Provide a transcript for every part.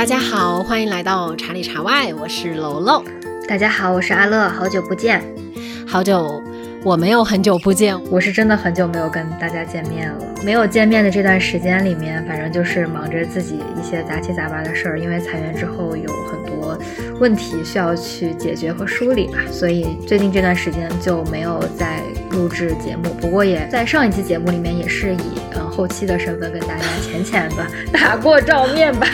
大家好，欢迎来到茶里茶外，我是楼楼。大家好，我是阿乐，好久不见，好久。我没有很久不见，我是真的很久没有跟大家见面了。没有见面的这段时间里面，反正就是忙着自己一些杂七杂八的事儿。因为裁员之后有很多问题需要去解决和梳理嘛，所以最近这段时间就没有再录制节目。不过也在上一期节目里面也是以嗯后期的身份跟大家浅浅的 打过照面吧，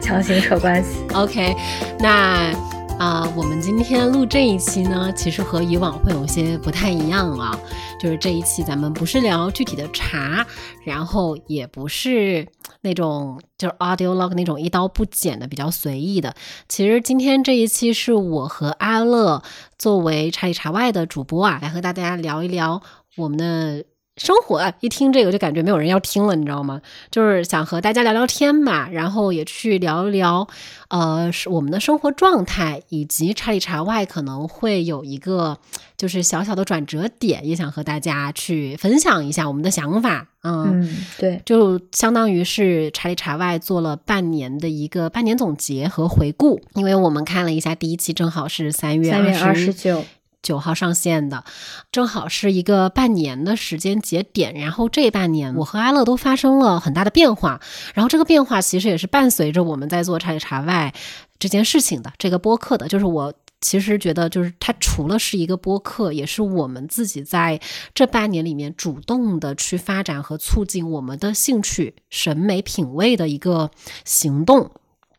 强行扯关系。OK，那。啊，我们今天录这一期呢，其实和以往会有些不太一样啊。就是这一期咱们不是聊具体的茶，然后也不是那种就是 audio log 那种一刀不剪的比较随意的。其实今天这一期是我和阿乐作为茶里茶外的主播啊，来和大家聊一聊我们的。生活啊，一听这个就感觉没有人要听了，你知道吗？就是想和大家聊聊天嘛，然后也去聊一聊，呃，是我们的生活状态，以及查理查外可能会有一个就是小小的转折点，也想和大家去分享一下我们的想法。嗯，对，就相当于是查理查外做了半年的一个半年总结和回顾，因为我们看了一下第一期，正好是三月二十九。九号上线的，正好是一个半年的时间节点。然后这半年，我和阿乐都发生了很大的变化。然后这个变化其实也是伴随着我们在做茶里茶外这件事情的这个播客的。就是我其实觉得，就是它除了是一个播客，也是我们自己在这半年里面主动的去发展和促进我们的兴趣、审美、品味的一个行动。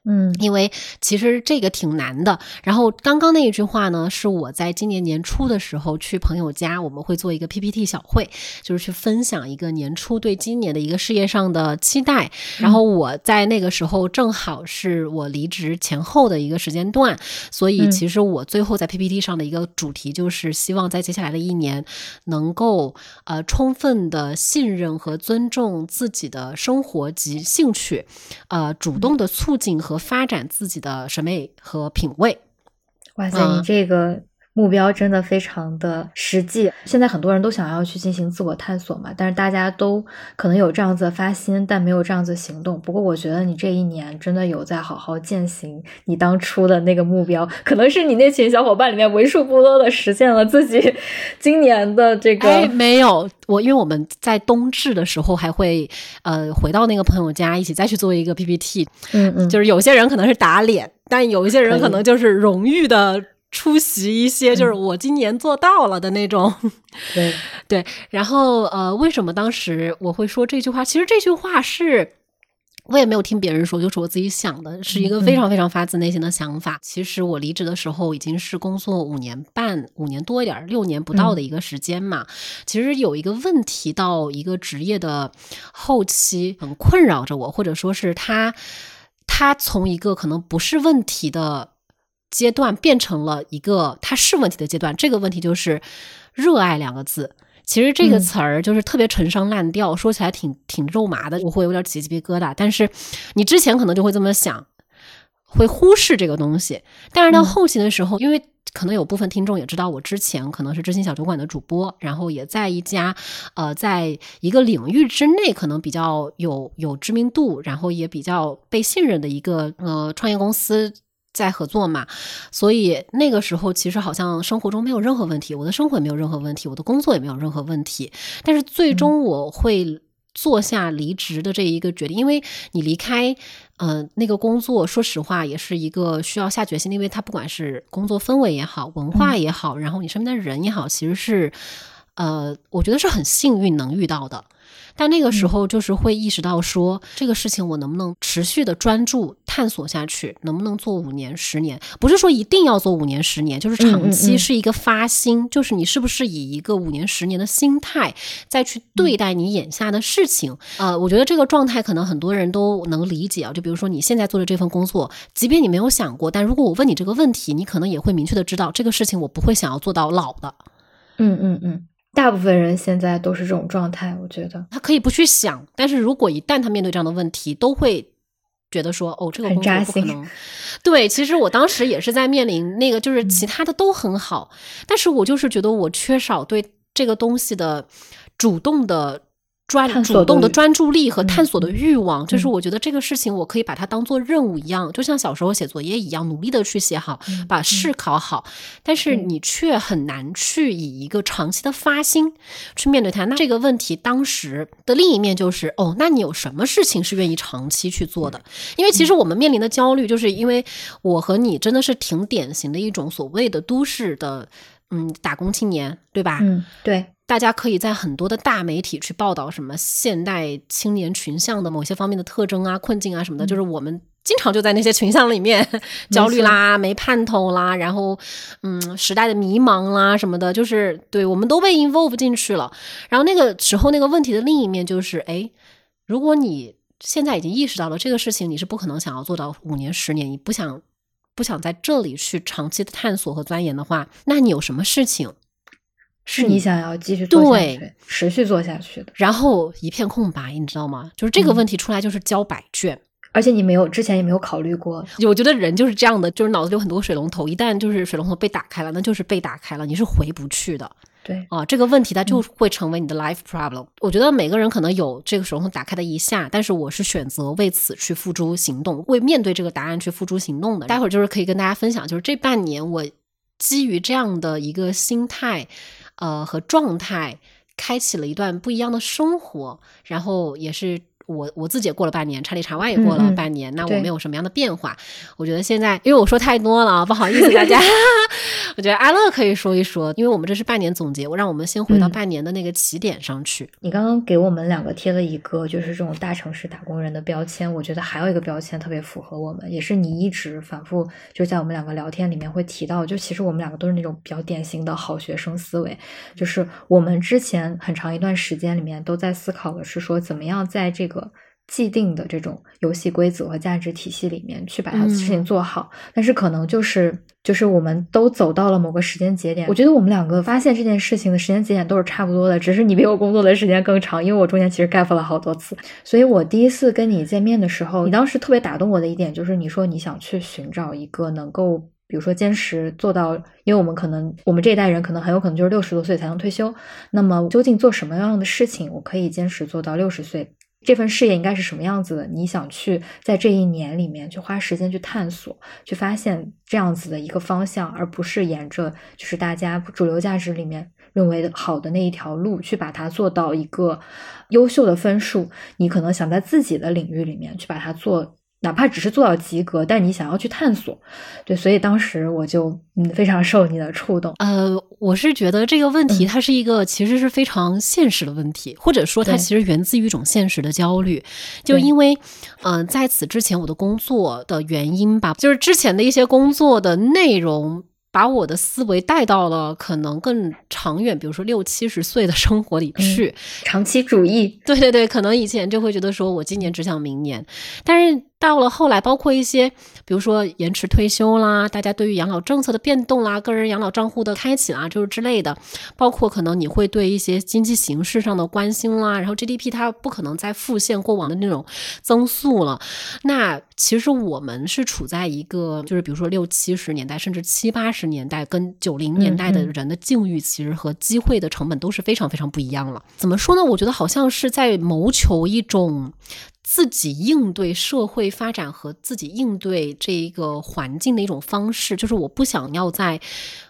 嗯，因为其实这个挺难的。然后刚刚那一句话呢，是我在今年年初的时候去朋友家，我们会做一个 PPT 小会，就是去分享一个年初对今年的一个事业上的期待。然后我在那个时候正好是我离职前后的一个时间段，所以其实我最后在 PPT 上的一个主题就是希望在接下来的一年能够呃充分的信任和尊重自己的生活及兴趣，呃主动的促进和。和发展自己的审美和品味。哇塞，你这个。目标真的非常的实际。现在很多人都想要去进行自我探索嘛，但是大家都可能有这样子的发心，但没有这样子行动。不过我觉得你这一年真的有在好好践行你当初的那个目标，可能是你那群小伙伴里面为数不多的实现了自己 今年的这个。哎，没有我，因为我们在冬至的时候还会呃回到那个朋友家一起再去做一个 PPT。嗯嗯，就是有些人可能是打脸，但有一些人可能就是荣誉的。出席一些就是我今年做到了的那种，对 对。然后呃，为什么当时我会说这句话？其实这句话是我也没有听别人说，就是我自己想的，是一个非常非常发自内心的想法。其实我离职的时候已经是工作五年半、五年多一点、六年不到的一个时间嘛。其实有一个问题到一个职业的后期很困扰着我，或者说是他他从一个可能不是问题的。阶段变成了一个它是问题的阶段，这个问题就是“热爱”两个字。其实这个词儿就是特别陈商滥调，说起来挺挺肉麻的，我会有点起鸡皮疙瘩。但是你之前可能就会这么想，会忽视这个东西。但是到后期的时候，因为可能有部分听众也知道，我之前可能是知心小酒馆的主播，然后也在一家呃，在一个领域之内可能比较有有知名度，然后也比较被信任的一个呃创业公司。在合作嘛，所以那个时候其实好像生活中没有任何问题，我的生活也没有任何问题，我的工作也没有任何问题。但是最终我会做下离职的这一个决定，因为你离开，嗯，那个工作，说实话也是一个需要下决心，因为它不管是工作氛围也好，文化也好，然后你身边的人也好，其实是，呃，我觉得是很幸运能遇到的。但那个时候就是会意识到说，这个事情我能不能持续的专注探索下去，能不能做五年、十年？不是说一定要做五年、十年，就是长期是一个发心，就是你是不是以一个五年、十年的心态再去对待你眼下的事情？呃，我觉得这个状态可能很多人都能理解啊。就比如说你现在做的这份工作，即便你没有想过，但如果我问你这个问题，你可能也会明确的知道，这个事情我不会想要做到老的。嗯嗯嗯。大部分人现在都是这种状态，我觉得他可以不去想，但是如果一旦他面对这样的问题，都会觉得说，哦，这个工作不可能。对，其实我当时也是在面临那个，就是其他的都很好，但是我就是觉得我缺少对这个东西的主动的。专主动的专注力和探索的嗯欲望，就是嗯我觉得这个事情我可以把它当做任务一样，就像小时候写作业一样，努力的去写好，嗯把试考好。但是你却很难去以一个长期的发心去面对它。那这个问题当时的另一面就是，哦，那你有什么事情是愿意长期去做的？因为其嗯实我们面临的焦虑，就是因为我和你真的是挺典型的一种所谓的都市的。嗯，打工青年，对吧？嗯，对，大家可以在很多的大媒体去报道什么现代青年群像的某些方面的特征啊、困境啊什么的，就是我们经常就在那些群像里面 焦虑啦、没盼头啦，然后嗯，时代的迷茫啦什么的，就是对我们都被 involve 进去了。然后那个时候那个问题的另一面就是，哎，如果你现在已经意识到了这个事情，你是不可能想要做到五年、十年，你不想不想在这里去长期的探索和钻研的话，那你有什么事情是你想要继续做下对去、持续做下去的，然后一片空白，你知道吗？就是这个问题出来就是交白卷。而且你没有之前也没有考虑过，我觉得人就是这样的，就是脑子里有很多水龙头，一旦就是水龙头被打开了，那就是被打开了，你是回不去的对，啊。这个问题它就会成为你的 life problem。我觉得每个人可能有这个水龙头打开的一下，但是我是选择为此去付诸行动，为面对这个答案去付诸行动的。待会儿就是可以跟大家分享，就是这半年我基于这样的一个心态，呃和状态，开启了一段不一样的生活，然后也是。我我自己也过了半年，查理查外也过了半年，那我对们有什么样的变化？我觉得现在，因为我说太多了，不好意思大家。我觉得阿乐可以说一说，因为我们这是半年总结，我让我们先回到嗯半年的那个起点上去。你刚刚给我们两个贴了一个就是这种大城市打工人的标签，我觉得还有一个标签特别符合我们，也是你一直反复就在我们两个聊天里面会提到，就其实我们两个都是那种比较典型的好学生思维，就是我们之前很长一段时间里面都在思考的是说，怎么样在这个。既定的这种游戏规则和价值体系里面去把它嗯事情做好，但是可能就是就是我们都走到了某个时间节点，我觉得我们两个发现这件事情的时间节点都是差不多的，只是你比我工作的时间更长，因为我中间其实 gap 了好多次。所以我第一次跟你见面的时候，你当时特别打动我的一点就是你说你想去寻找一个能够。比如说坚持做到，因为我们可能我们这一代人可能很有可能就是六十多岁才能退休，那么究竟做什么样的事情，我可以坚持做到六十岁？这份事业应该是什么样子的？你想去在这一年里面去花时间去探索，去发现这样子的一个方向，而不是沿着就是大家主流价值里面认为好的那一条路去把它做到一个优秀的分数。你可能想在自己的领域里面去把它做。哪怕只是做到及格，但你想要去探索，对，所以当时我就嗯非常受你的触动。呃，我是觉得这个问题嗯它是一个其实是非常现实的问题，或者说它其实源自于一种现实的焦虑，就对因为嗯、呃在此之前我的工作的原因吧，就是之前的一些工作的内容。把我的思维带到了可能更长远，比如说六七十岁的生活里去。长期主义，对对对，可能以前就会觉得说我今年只想明年，但是到了后来，包括一些比如说延迟退休啦，大家对于养老政策的变动啦，个人养老账户的开启啦，就是之类的，包括可能你会对一些经济形势上的关心啦，然后 GDP 它不可能再复现过往的那种增速了。那其实我们是处在一个就是比如说六七十年代甚至七八十年代跟九零年代的人的境遇，其实和机会的成本都是非常非常不一样了。怎么说呢？我觉得好像是在谋求一种。自己应对社会发展和自己应对这一个环境的一种方式，就是我不想要在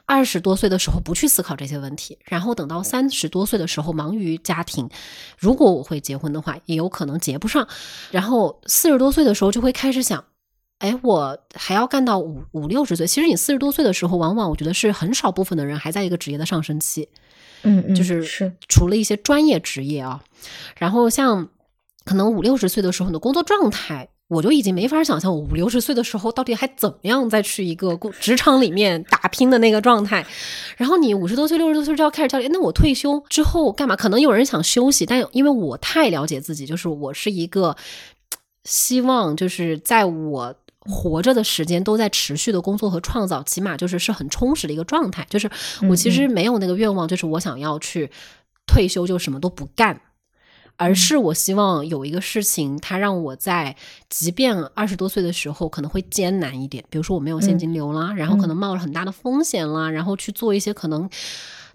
二十多岁的时候不去思考这些问题，然后等到三十多岁的时候忙于家庭，如果我会结婚的话，也有可能结不上，然后四十多岁的时候就会开始想。哎，我还要干到五五六十岁。其实你四十多岁的时候，往往我觉得是很少部分的人还在一个职业的上升期。嗯嗯，就是是除了一些专业职业啊，然后像可能五六十岁的时候，你的工作状态，我就已经没法想象我五六十岁的时候到底还怎么样再去一个工职场里面打拼的那个状态。然后你五十多岁、六十多岁就要开始焦虑，那我退休之后干嘛？可能有人想休息，但因为我太了解自己，就是我是一个希望就是在我。活着的时间都在持续的工作和创造，起码就是是很充实的一个状态。就是我其实没有那个愿望，就是我想要去退休就什么都不干，而是我希望有一个事情，它让我在即便二十多岁的时候可能会艰难一点，比如说我没有现金流啦，然后可能冒了很大的风险啦，然后去做一些可能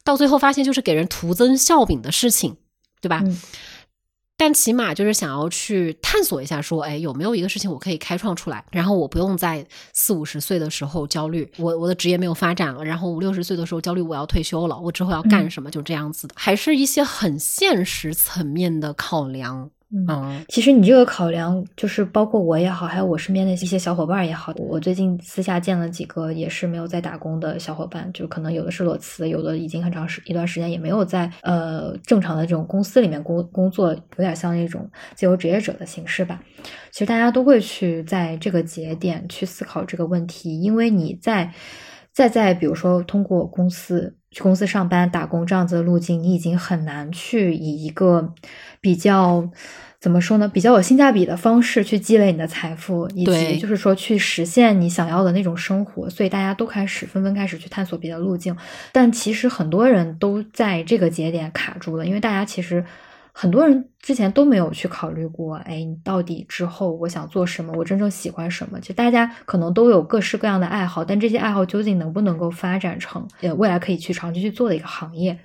到最后发现就是给人徒增笑柄的事情，对吧？嗯但起码就是想要去探索一下，说，哎，有没有一个事情我可以开创出来，然后我不用在四五十岁的时候焦虑，我我的职业没有发展了，然后五六十岁的时候焦虑我要退休了，我之后要干什么，就这样子的，还是一些很现实层面的考量。嗯，其实你这个考量，就是包括我也好，还有我身边的一些小伙伴也好，我最近私下见了几个也是没有在打工的小伙伴，就可能有的是裸辞，有的已经很长时一段时间也没有在呃正常的这种公司里面工工作，有点像那种自由职业者的形式吧。其实大家都会去在这个节点去思考这个问题，因为你在再在比如说通过公司去公司上班打工这样子的路径，你已经很难去以一个。比较怎么说呢？比较有性价比的方式去积累你的财富，以及就是说去实现你想要的那种生活。所以大家都开始纷纷开始去探索别的路径。但其实很多人都在这个节点卡住了，因为大家其实很多人之前都没有去考虑过，哎，你到底之后我想做什么？我真正喜欢什么？就大家可能都有各式各样的爱好，但这些爱好究竟能不能够发展成呃未来可以去长期去做的一个行业？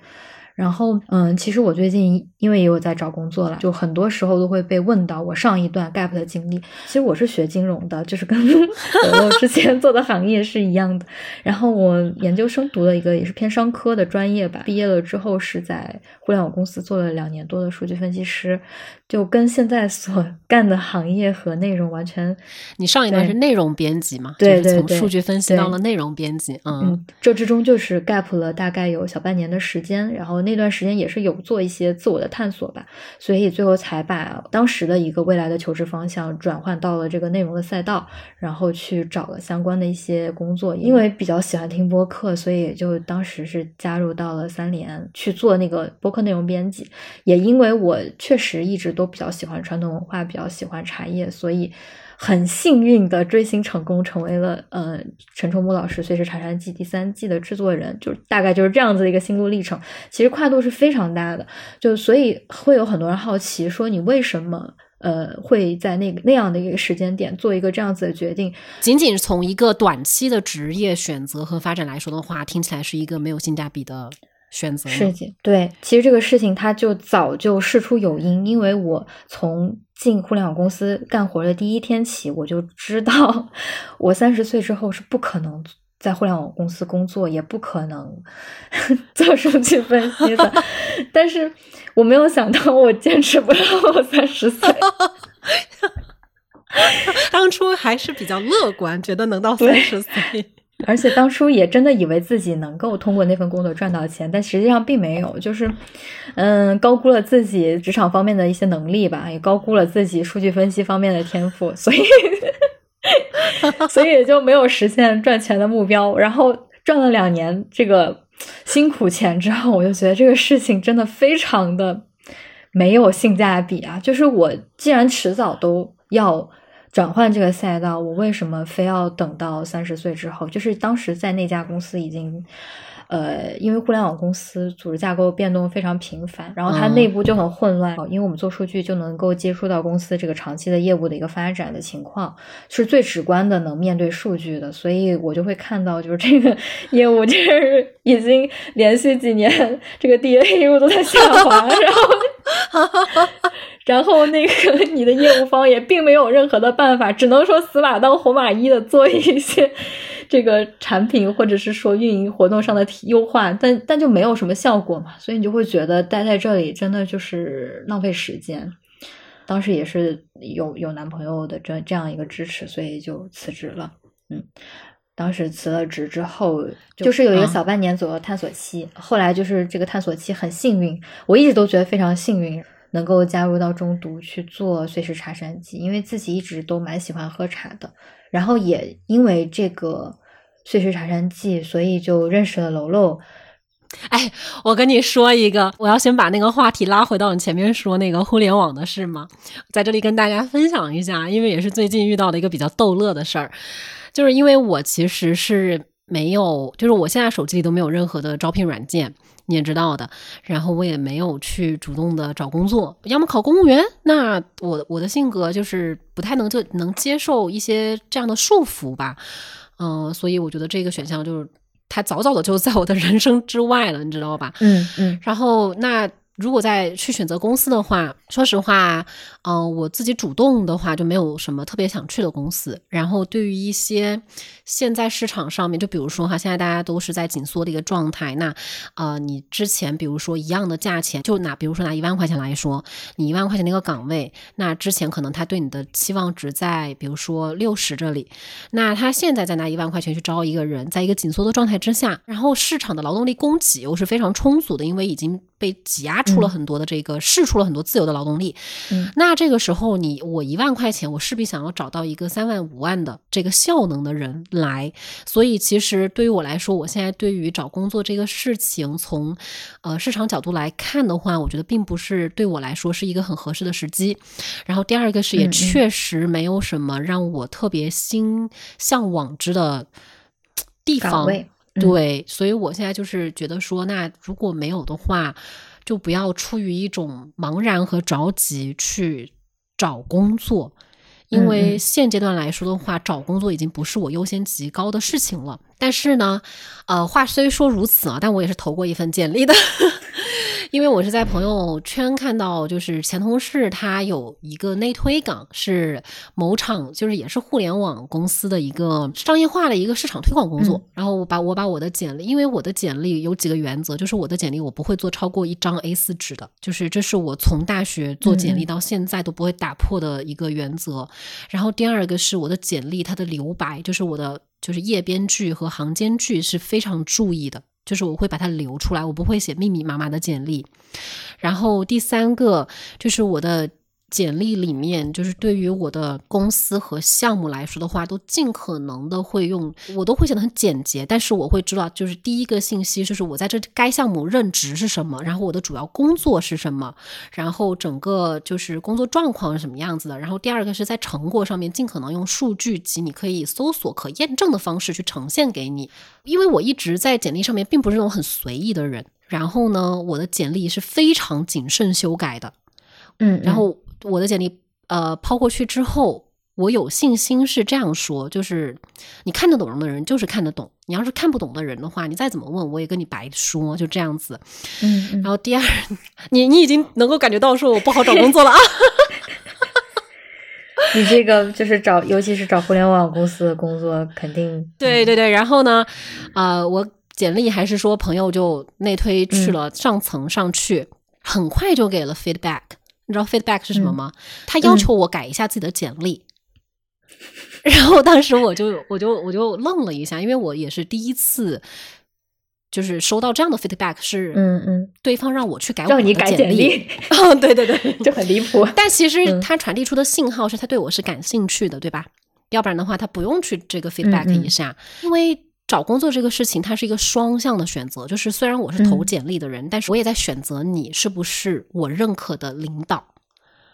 然后，嗯，其实我最近因为也有在找工作了，就很多时候都会被问到我上一段 gap 的经历。其实我是学金融的，就是跟 我之前做的行业是一样的。然后我研究生读了一个也是偏商科的专业吧，毕业了之后是在互联网公司做了两年多的数据分析师。就跟现在所干的行业和内容完全，你上一段是内容编辑嘛？对对对，从数据分析到了内容编辑，嗯，这之中就是 gap 了大概有小半年的时间，然后那段时间也是有做一些自我的探索吧，所以最后才把当时的一个未来的求职方向转换到了这个内容的赛道，然后去找了相关的一些工作。因为比较喜欢听播客，所以就当时是加入到了三联去做那个播客内容编辑。也因为我确实一直。都比较喜欢传统文化，比较喜欢茶叶，所以很幸运的追星成功，成为了呃陈冲木老师《碎石茶山记》第三季的制作人，就大概就是这样子的一个心路历程。其实跨度是非常大的，就所以会有很多人好奇说，你为什么呃会在那个那样的一个时间点做一个这样子的决定？仅仅从一个短期的职业选择和发展来说的话，听起来是一个没有性价比的。选择事情对，其实这个事情它就早就事出有因，因为我从进互联网公司干活的第一天起，我就知道我三十岁之后是不可能在互联网公司工作，也不可能 做数据分析的。但是我没有想到，我坚持不到我三十岁。当初还是比较乐观，觉得能到三十岁。而且当初也真的以为自己能够通过那份工作赚到钱，但实际上并没有，就是，嗯，高估了自己职场方面的一些能力吧，也高估了自己数据分析方面的天赋，所以，所以也就没有实现赚钱的目标。然后赚了两年这个辛苦钱之后，我就觉得这个事情真的非常的没有性价比啊！就是我既然迟早都要。转换这个赛道，我为什么非要等到三十岁之后？就是当时在那家公司已经，呃，因为互联网公司组织架构变动非常频繁，然后它内部就很混乱。因为我们做数据就能够接触到公司这个长期的业务的一个发展的情况，是最直观的能面对数据的，所以我就会看到，就是这个业务就是已经连续几年这个 DA 业务都在下滑，然后。然后那个 你的业务方也并没有任何的办法，只能说死马当活马医的做一些这个产品或者是说运营活动上的优化，但但就没有什么效果嘛，所以你就会觉得待在这里真的就是浪费时间。当时也是有有男朋友的这这样一个支持，所以就辞职了。嗯，当时辞了职之后，就是有一个小半年左右探索期，后来就是这个探索期很幸运，我一直都觉得非常幸运。能够加入到中读去做碎石茶山记，因为自己一直都蛮喜欢喝茶的，然后也因为这个碎石茶山记，所以就认识了楼楼。哎，我跟你说一个，我要先把那个话题拉回到你前面说那个互联网的事吗？在这里跟大家分享一下，因为也是最近遇到的一个比较逗乐的事儿，就是因为我其实是没有，就是我现在手机里都没有任何的招聘软件。你也知道的，然后我也没有去主动的找工作，要么考公务员。那我我的性格就是不太能就能接受一些这样的束缚吧，嗯，所以我觉得这个选项就是它早早的就在我的 人生之外了，你知道吧？嗯嗯。然后那。如果再去选择公司的话，说实话，嗯，我自己主动的话就没有什么特别想去的公司。然后对于一些现在市场上面，就比如说哈，现在大家都是在紧缩的一个状态，那呃，你之前比如说一样的价钱，就拿比如说拿一万块钱来说，你一万块钱那个岗位，那之前可能他对你的期望值在比如说六十这里，那他现在再拿一万块钱去招一个人，在一个紧缩的状态之下，然后市场的劳动力供给又是非常充足的，因为已经被挤压出了很多的这个试出了很多自由的劳动力，嗯，那这个时候你我一万块钱，我势必想要找到一个三万五万的这个效能的人来，所以其实对于我来说，我现在对于找工作这个事情，从呃市场角度来看的话，我觉得并不是对我来说是一个很合适的时机。然后第二个是，也确实没有什么让我特别心向往之的地方。对，所以我现在就是觉得说，那如果没有的话，就不要出于一种茫然和着急去找工作，因为现阶段来说的话，找工作已经不是我优先级高的事情了。但是呢，呃，话虽说如此啊，但我也是投过一份简历的。因为我是在朋友圈看到，就是前同事他有一个内推岗，是某厂，就是也是互联网公司的一个商业化的一个市场推广工作。然后我把我把我的简历，因为我的简历有几个原则，就是我的简历我不会做超过一张 A 四纸的，就是这是我从大学做简历到现在都不会打破的一个原则。然后第二个是我的简历它的留白，就是我的就是页边距和行间距是非常注意的。就是我会把它留出来，我不会写密密麻麻的简历。然后第三个就是我的。简历里面就是对于我的公司和项目来说的话，都尽可能的会用，我都会写的很简洁。但是我会知道，就是第一个信息就是我在这该项目任职是什么，然后我的主要工作是什么，然后整个就是工作状况是什么样子的。然后第二个是在成果上面尽可能用数据及你可以搜索可验证的方式去呈现给你。因为我一直在简历上面并不是那种很随意的人，然后呢，我的简历是非常谨慎修改的，嗯，然后。我的简历，呃，抛过去之后，我有信心是这样说，就是你看得懂的人就是看得懂，你要是看不懂的人的话，你再怎么问，我也跟你白说，就这样子。嗯，然后第二，你你已经能够感觉到说我不好找工作了啊。你这个就是找，尤其是找互联网公司的工作，肯定。对对对，然后呢，呃，我简历还是说朋友就内推去了上层上去，很快就给了 feedback。你知道 feedback 是什么吗？他要求我改一下自己的简历，然后当时我就我就我就愣了一下，因为我也是第一次，就是收到这样的 feedback，是嗯嗯，对方让我去改让你改简历，哦，对对对，就很离谱。但其实他传递出的信号是他对我是感兴趣的，对吧？要不然的话，他不用去这个 feedback 一下，因为。找工作这个事情，它是一个双向的选择。就是虽然我是投简历的人，但是我也在选择你是不是我认可的领导，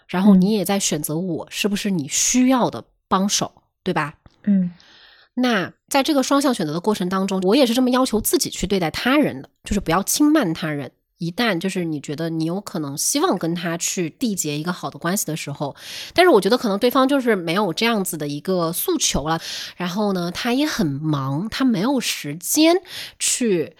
然后你也在选择我是不是你需要的帮手，对吧？嗯。那在这个双向选择的过程当中，我也是这么要求自己去对待他人的，就是不要轻慢他人。一旦就是你觉得你有可能希望跟他去缔结一个好的关系的时候，但是我觉得可能对方就是没有这样子的一个诉求了，然后呢，他也很忙，他没有时间去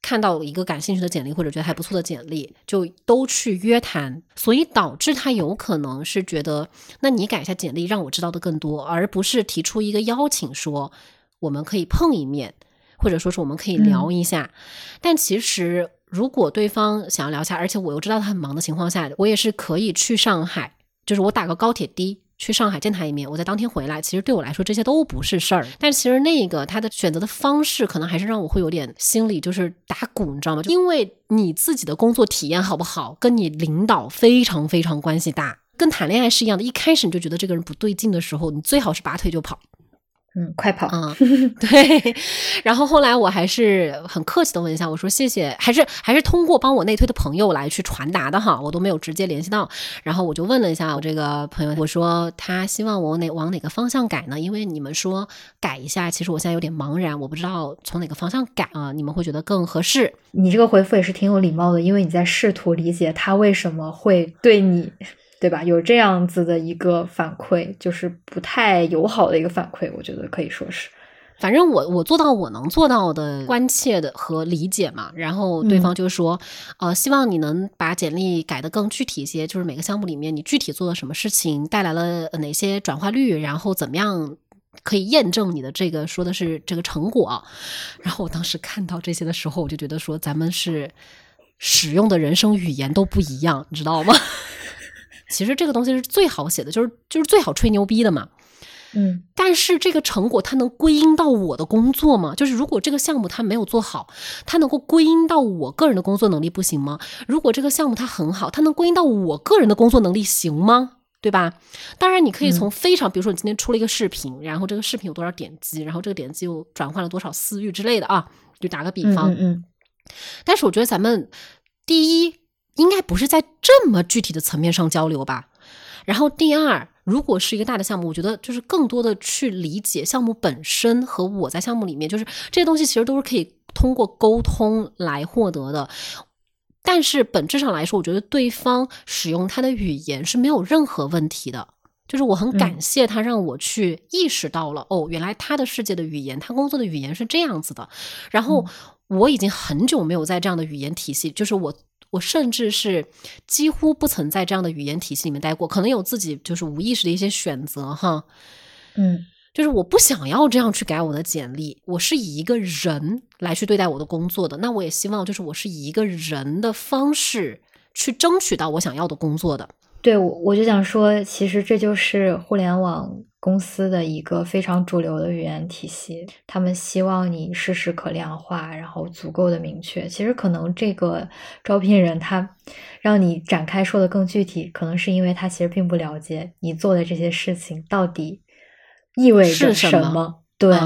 看到一个感兴趣的简历或者觉得还不错的简历，就都去约谈，所以导致他有可能是觉得，那你改一下简历，让我知道的更多，而不是提出一个邀请说我们可以碰一面，或者说是我们可以聊一下，但其实。如果对方想要聊下，而且我又知道他很忙的情况下，我也是可以去上海，就是我打个高铁的去上海见他一面，我在当天回来。其实对我来说这些都不是事儿，但其实那个他的选择的方式，可能还是让我会有点心里就是打鼓，你知道吗？因为你自己的工作体验好不好，跟你领导非常非常关系大，跟谈恋爱是一样的。一开始你就觉得这个人不对劲的时候，你最好是拔腿就跑。嗯，快跑啊！对，然后后来我还是很客气的问一下，我说谢谢，还是还是通过帮我内推的朋友来去传达的哈，我都没有直接联系到。然后我就问了一下我这个朋友，我说他希望我哪往哪个方向改呢？因为你们说改一下，其实我现在有点茫然，我不知道从哪个方向改啊，你们会觉得更合适？你这个回复也是挺有礼貌的，因为你在试图理解他为什么会对你。对吧？有这样子的一个反馈，就是不太友好的一个反馈，我觉得可以说是，反正我我做到我能做到的关切的和理解嘛，然后对方就说，呃，希望你能把简历改得更具体一些，就是每个项目里面你具体做了什么事情，带来了哪些转化率，然后怎么样可以验证你的这个说的是这个成果。然后我当时看到这些的时候，我就觉得说咱们是使用的人生语言都不一样，你知道吗？其实这个东西是最好写的，就是就是最好吹牛逼的嘛。嗯，但是这个成果它能归因到我的工作吗？就是如果这个项目它没有做好，它能够归因到我个人的工作能力不行吗？如果这个项目它很好，它能归因到我个人的工作能力行吗？对吧？当然，你可以从非常，比如说你今天出了一个视频，然后这个视频有多少点击，然后这个点击又转换了多少私域之类的啊，就打个比方。嗯嗯。但是我觉得咱们第一应该不是在这么具体的层面上交流吧。然后第二，如果是一个大的项目，我觉得就是更多的去理解项目本身和我在项目里面，就是这些东西其实都是可以通过沟通来获得的。但是本质上来说，我觉得对方使用他的语言是没有任何问题的。就是我很感谢他，让我去意识到了哦，原来他的世界的语言，他工作的语言是这样子的。然后我已经很久没有在这样的语言体系，就是我。我甚至是几乎不曾在这样的语言体系里面待过，可能有自己就是无意识的一些选择哈，嗯，就是我不想要这样去改我的简历，我是以一个人来去对待我的工作的，那我也希望就是我是以一个人的方式去争取到我想要的工作的。对，我我就想说，其实这就是互联网。公司的一个非常主流的语言体系，他们希望你事实可量化，然后足够的明确。其实可能这个招聘人他让你展开说的更具体，可能是因为他其实并不了解你做的这些事情到底意味着什么。对，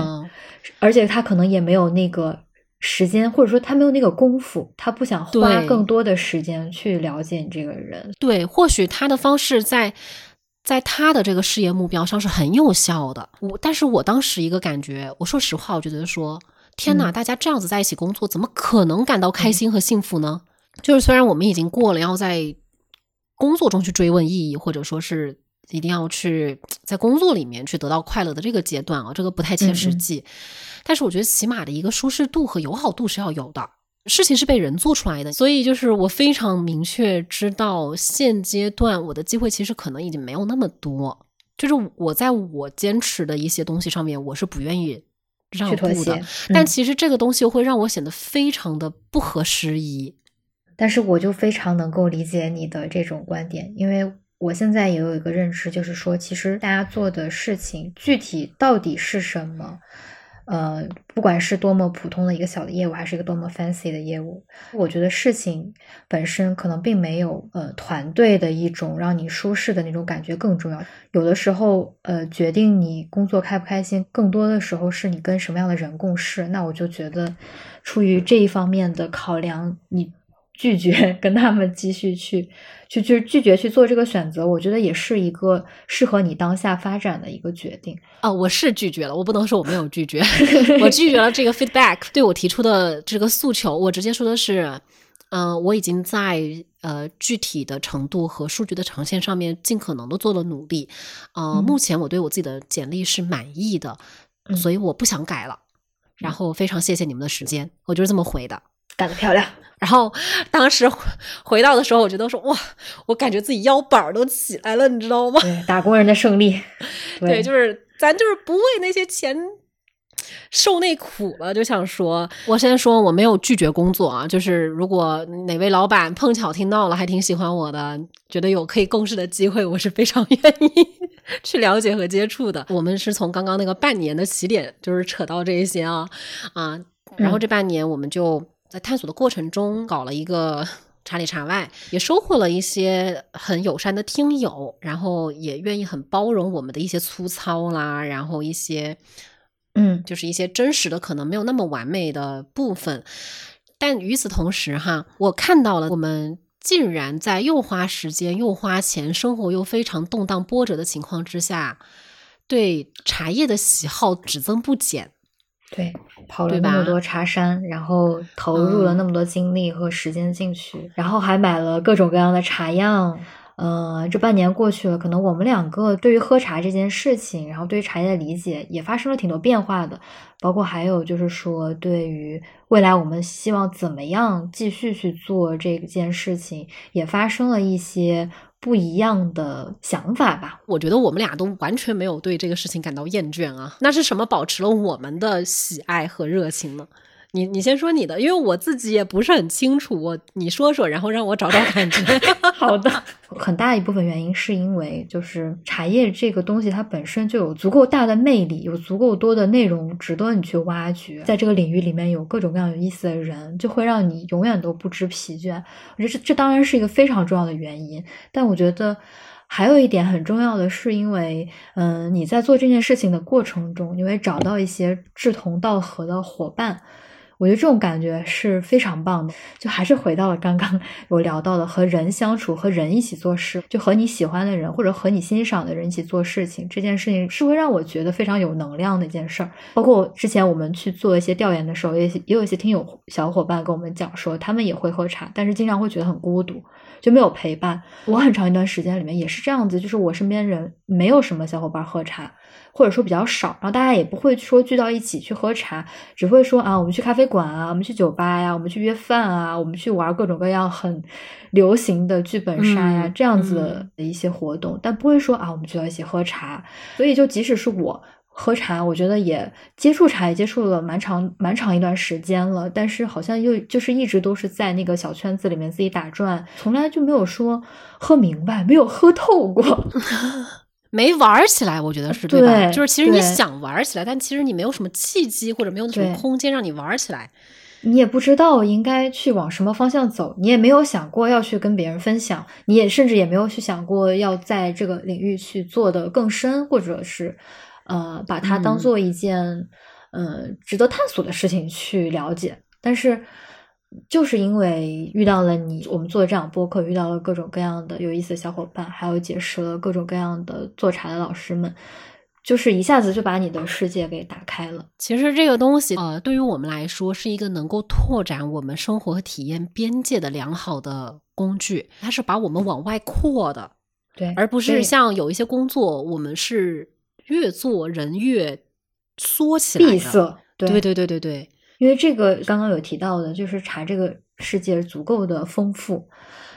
而且他可能也没有那个时间，或者说他没有那个功夫，他不想花更多的时间去了解你这个人。对，或许他的方式在。在他的这个事业目标上是很有效的。我，但是我当时一个感觉，我说实话，我觉得说，天哪，大家这样子在一起工作，怎么可能感到开心和幸福呢？就是虽然我们已经过了要在工作中去追问意义，或者说是一定要去在工作里面去得到快乐的这个阶段啊，这个不太切实际。但是我觉得起码的一个舒适度和友好度是要有的。事情是被人做出来的，所以就是我非常明确知道，现阶段我的机会其实可能已经没有那么多。就是我在我坚持的一些东西上面，我是不愿意让步的。但其实这个东西会让我显得非常的不合时宜。但是我就非常能够理解你的这种观点，因为我现在也有一个认知，就是说，其实大家做的事情具体到底是什么。呃，不管是多么普通的一个小的业务，还是一个多么 fancy 的业务，我觉得事情本身可能并没有呃团队的一种让你舒适的那种感觉更重要。有的时候，呃，决定你工作开不开心，更多的时候是你跟什么样的人共事。那我就觉得，出于这一方面的考量，你。拒绝 跟他们继续去，去就是拒绝去做这个选择，我觉得也是一个适合你当下发展的一个决定啊。我是拒绝了，我不能说我没有拒绝，我拒绝了这个 feedback 对我提出的这个诉求。我直接说的是，嗯，我已经在呃具体的程度和数据的呈现上面尽可能的做了努力，呃，目前我对我自己的简历是满意的，所以我不想改了。然后非常谢谢你们的时间，我就是这么回的。干得漂亮！然后当时回到的时候，我觉得说哇，我感觉自己腰板都起来了，你知道吗？对，打工人的胜利。对，就是咱就是不为那些钱受那苦了，就想说，我先说我没有拒绝工作啊，就是如果哪位老板碰巧听到了，还挺喜欢我的，觉得有可以共事的机会，我是非常愿意去了解和接触的。我们是从刚刚那个半年的起点，就是扯到这一些啊啊，然后这半年我们就。在探索的过程中，搞了一个茶里茶外，也收获了一些很友善的听友，然后也愿意很包容我们的一些粗糙啦，然后一些，嗯，就是一些真实的可能没有那么完美的部分。但与此同时，哈，我看到了我们竟然在又花时间又花钱，生活又非常动荡波折的情况之下，对茶叶的喜好只增不减。对，跑了那么多茶山，然后投入了那么多精力和时间进去，然后还买了各种各样的茶样，呃，这半年过去了，可能我们两个对于喝茶这件事情，然后对于茶叶的理解也发生了挺多变化的，包括还有就是说，对于未来我们希望怎么样继续去做这件事情，也发生了一些不一样的想法吧。我觉得我们俩都完全没有对这个事情感到厌倦啊，那是什么保持了我们的喜爱和热情呢？你你先说你的，因为我自己也不是很清楚。我你说说，然后让我找找感觉。好的，很大一部分原因是因为就是茶叶这个东西它本身就有足够大的魅力，有足够多的内容值得你去挖掘。在这个领域里面有各种各样有意思的人，就会让你永远都不知疲倦。我觉得这这当然是一个非常重要的原因，但我觉得还有一点很重要的是，因为嗯你在做这件事情的过程中，你会找到一些志同道合的伙伴。我觉得这种感觉是非常棒的，就还是回到了刚刚 我聊到的和人相处、和人一起做事，就和你喜欢的人或者和你欣赏的人一起做事情，这件事情是会让我觉得非常有能量的一件事儿。包括之前我们去做一些调研的时候，也也有一些听友小伙伴跟我们讲说，他们也会喝茶，但是经常会觉得很孤独，就没有陪伴。我很长一段时间里面也是这样子，就是我身边人没有什么小伙伴喝茶。或者说比较少，然后大家也不会说聚到一起去喝茶，只会说啊，我们去咖啡馆啊，我们去酒吧呀，我们去约饭啊，我们去玩各种各样很流行的剧本杀呀这样子的一些活动，但不会说啊，我们聚到一起喝茶。所以就即使是我喝茶，我觉得也接触茶也接触了蛮长蛮长一段时间了，但是好像又就是一直都是在那个小圈子里面自己打转，从来就没有说喝明白，没有喝透过。没玩起来，我觉得是对吧？就是其实你想玩起来，但其实你没有什么契机或者没有什么空间让你玩起来。你也不知道应该去往什么方向走，你也没有想过要去跟别人分享，你也甚至也没有去想过要在这个领域去做的更深，或者是呃把它当做一件嗯值得探索的事情去了解。但是。就是因为遇到了你，我们做这样播客，遇到了各种各样的有意思的小伙伴，还有结识了各种各样的做茶的老师们，就是一下子就把你的世界给打开了。其实这个东西，呃，对于我们来说，是一个能够拓展我们生活和体验边界的良好的工具，它是把我们往外扩的，对，而不是像有一些工作，我们是越做人越缩起来闭塞。对对对对对。因为这个刚刚有提到的，就是茶这个世界足够的丰富，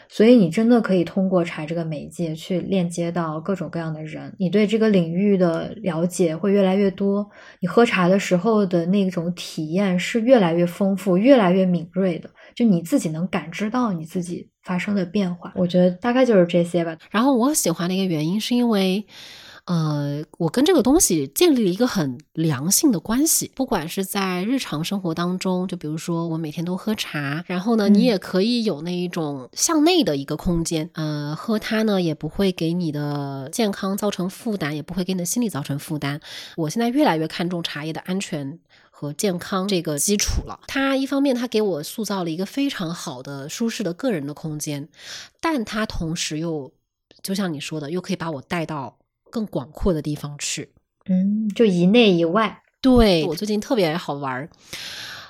所以你真的可以通过茶这个媒介去链接到各种各样的人，你对这个领域的了解会越来越多，你喝茶的时候的那种体验是越来越丰富、越来越敏锐的，就你自己能感知到你自己发生的变化。我觉得大概就是这些吧。然后我喜欢的一个原因是因为。呃，我跟这个东西建立了一个很良性的关系，不管是在日常生活当中，就比如说我每天都喝茶，然后呢，你也可以有那一种向内的一个空间，呃，喝它呢也不会给你的健康造成负担，也不会给你的心理造成负担。我现在越来越看重茶叶的安全和健康这个基础了。它一方面它给我塑造了一个非常好的舒适的个人的空间，但它同时又就像你说的，又可以把我带到。更广阔的地方去，嗯，就以内以外。对我最近特别好玩。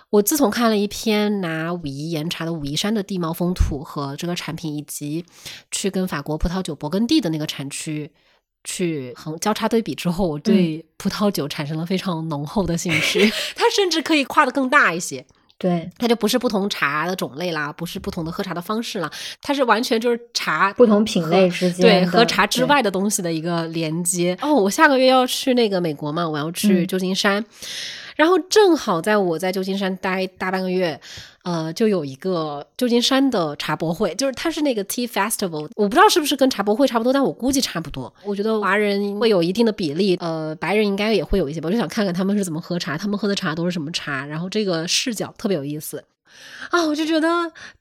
我自从看了一篇拿武夷岩茶的武夷山的地貌风土和这个产品，以及去跟法国葡萄酒勃艮第的那个产区去横交叉对比之后，我对葡萄酒产生了非常浓厚的兴趣。它甚至可以跨得更大一些。对，它就不是不同茶的种类啦，不是不同的喝茶的方式啦，它是完全就是茶不同品类之间对和茶之外的东西的一个连接。哦，我下个月要去那个美国嘛，我要去旧金山。然后正好在我在旧金山待大半个月，呃，就有一个旧金山的茶博会，就是它是那个 Tea Festival，我不知道是不是跟茶博会差不多，但我估计差不多。我觉得华人会有一定的比例，呃，白人应该也会有一些吧。我就想看看他们是怎么喝茶，他们喝的茶都是什么茶，然后这个视角特别有意思。啊，我就觉得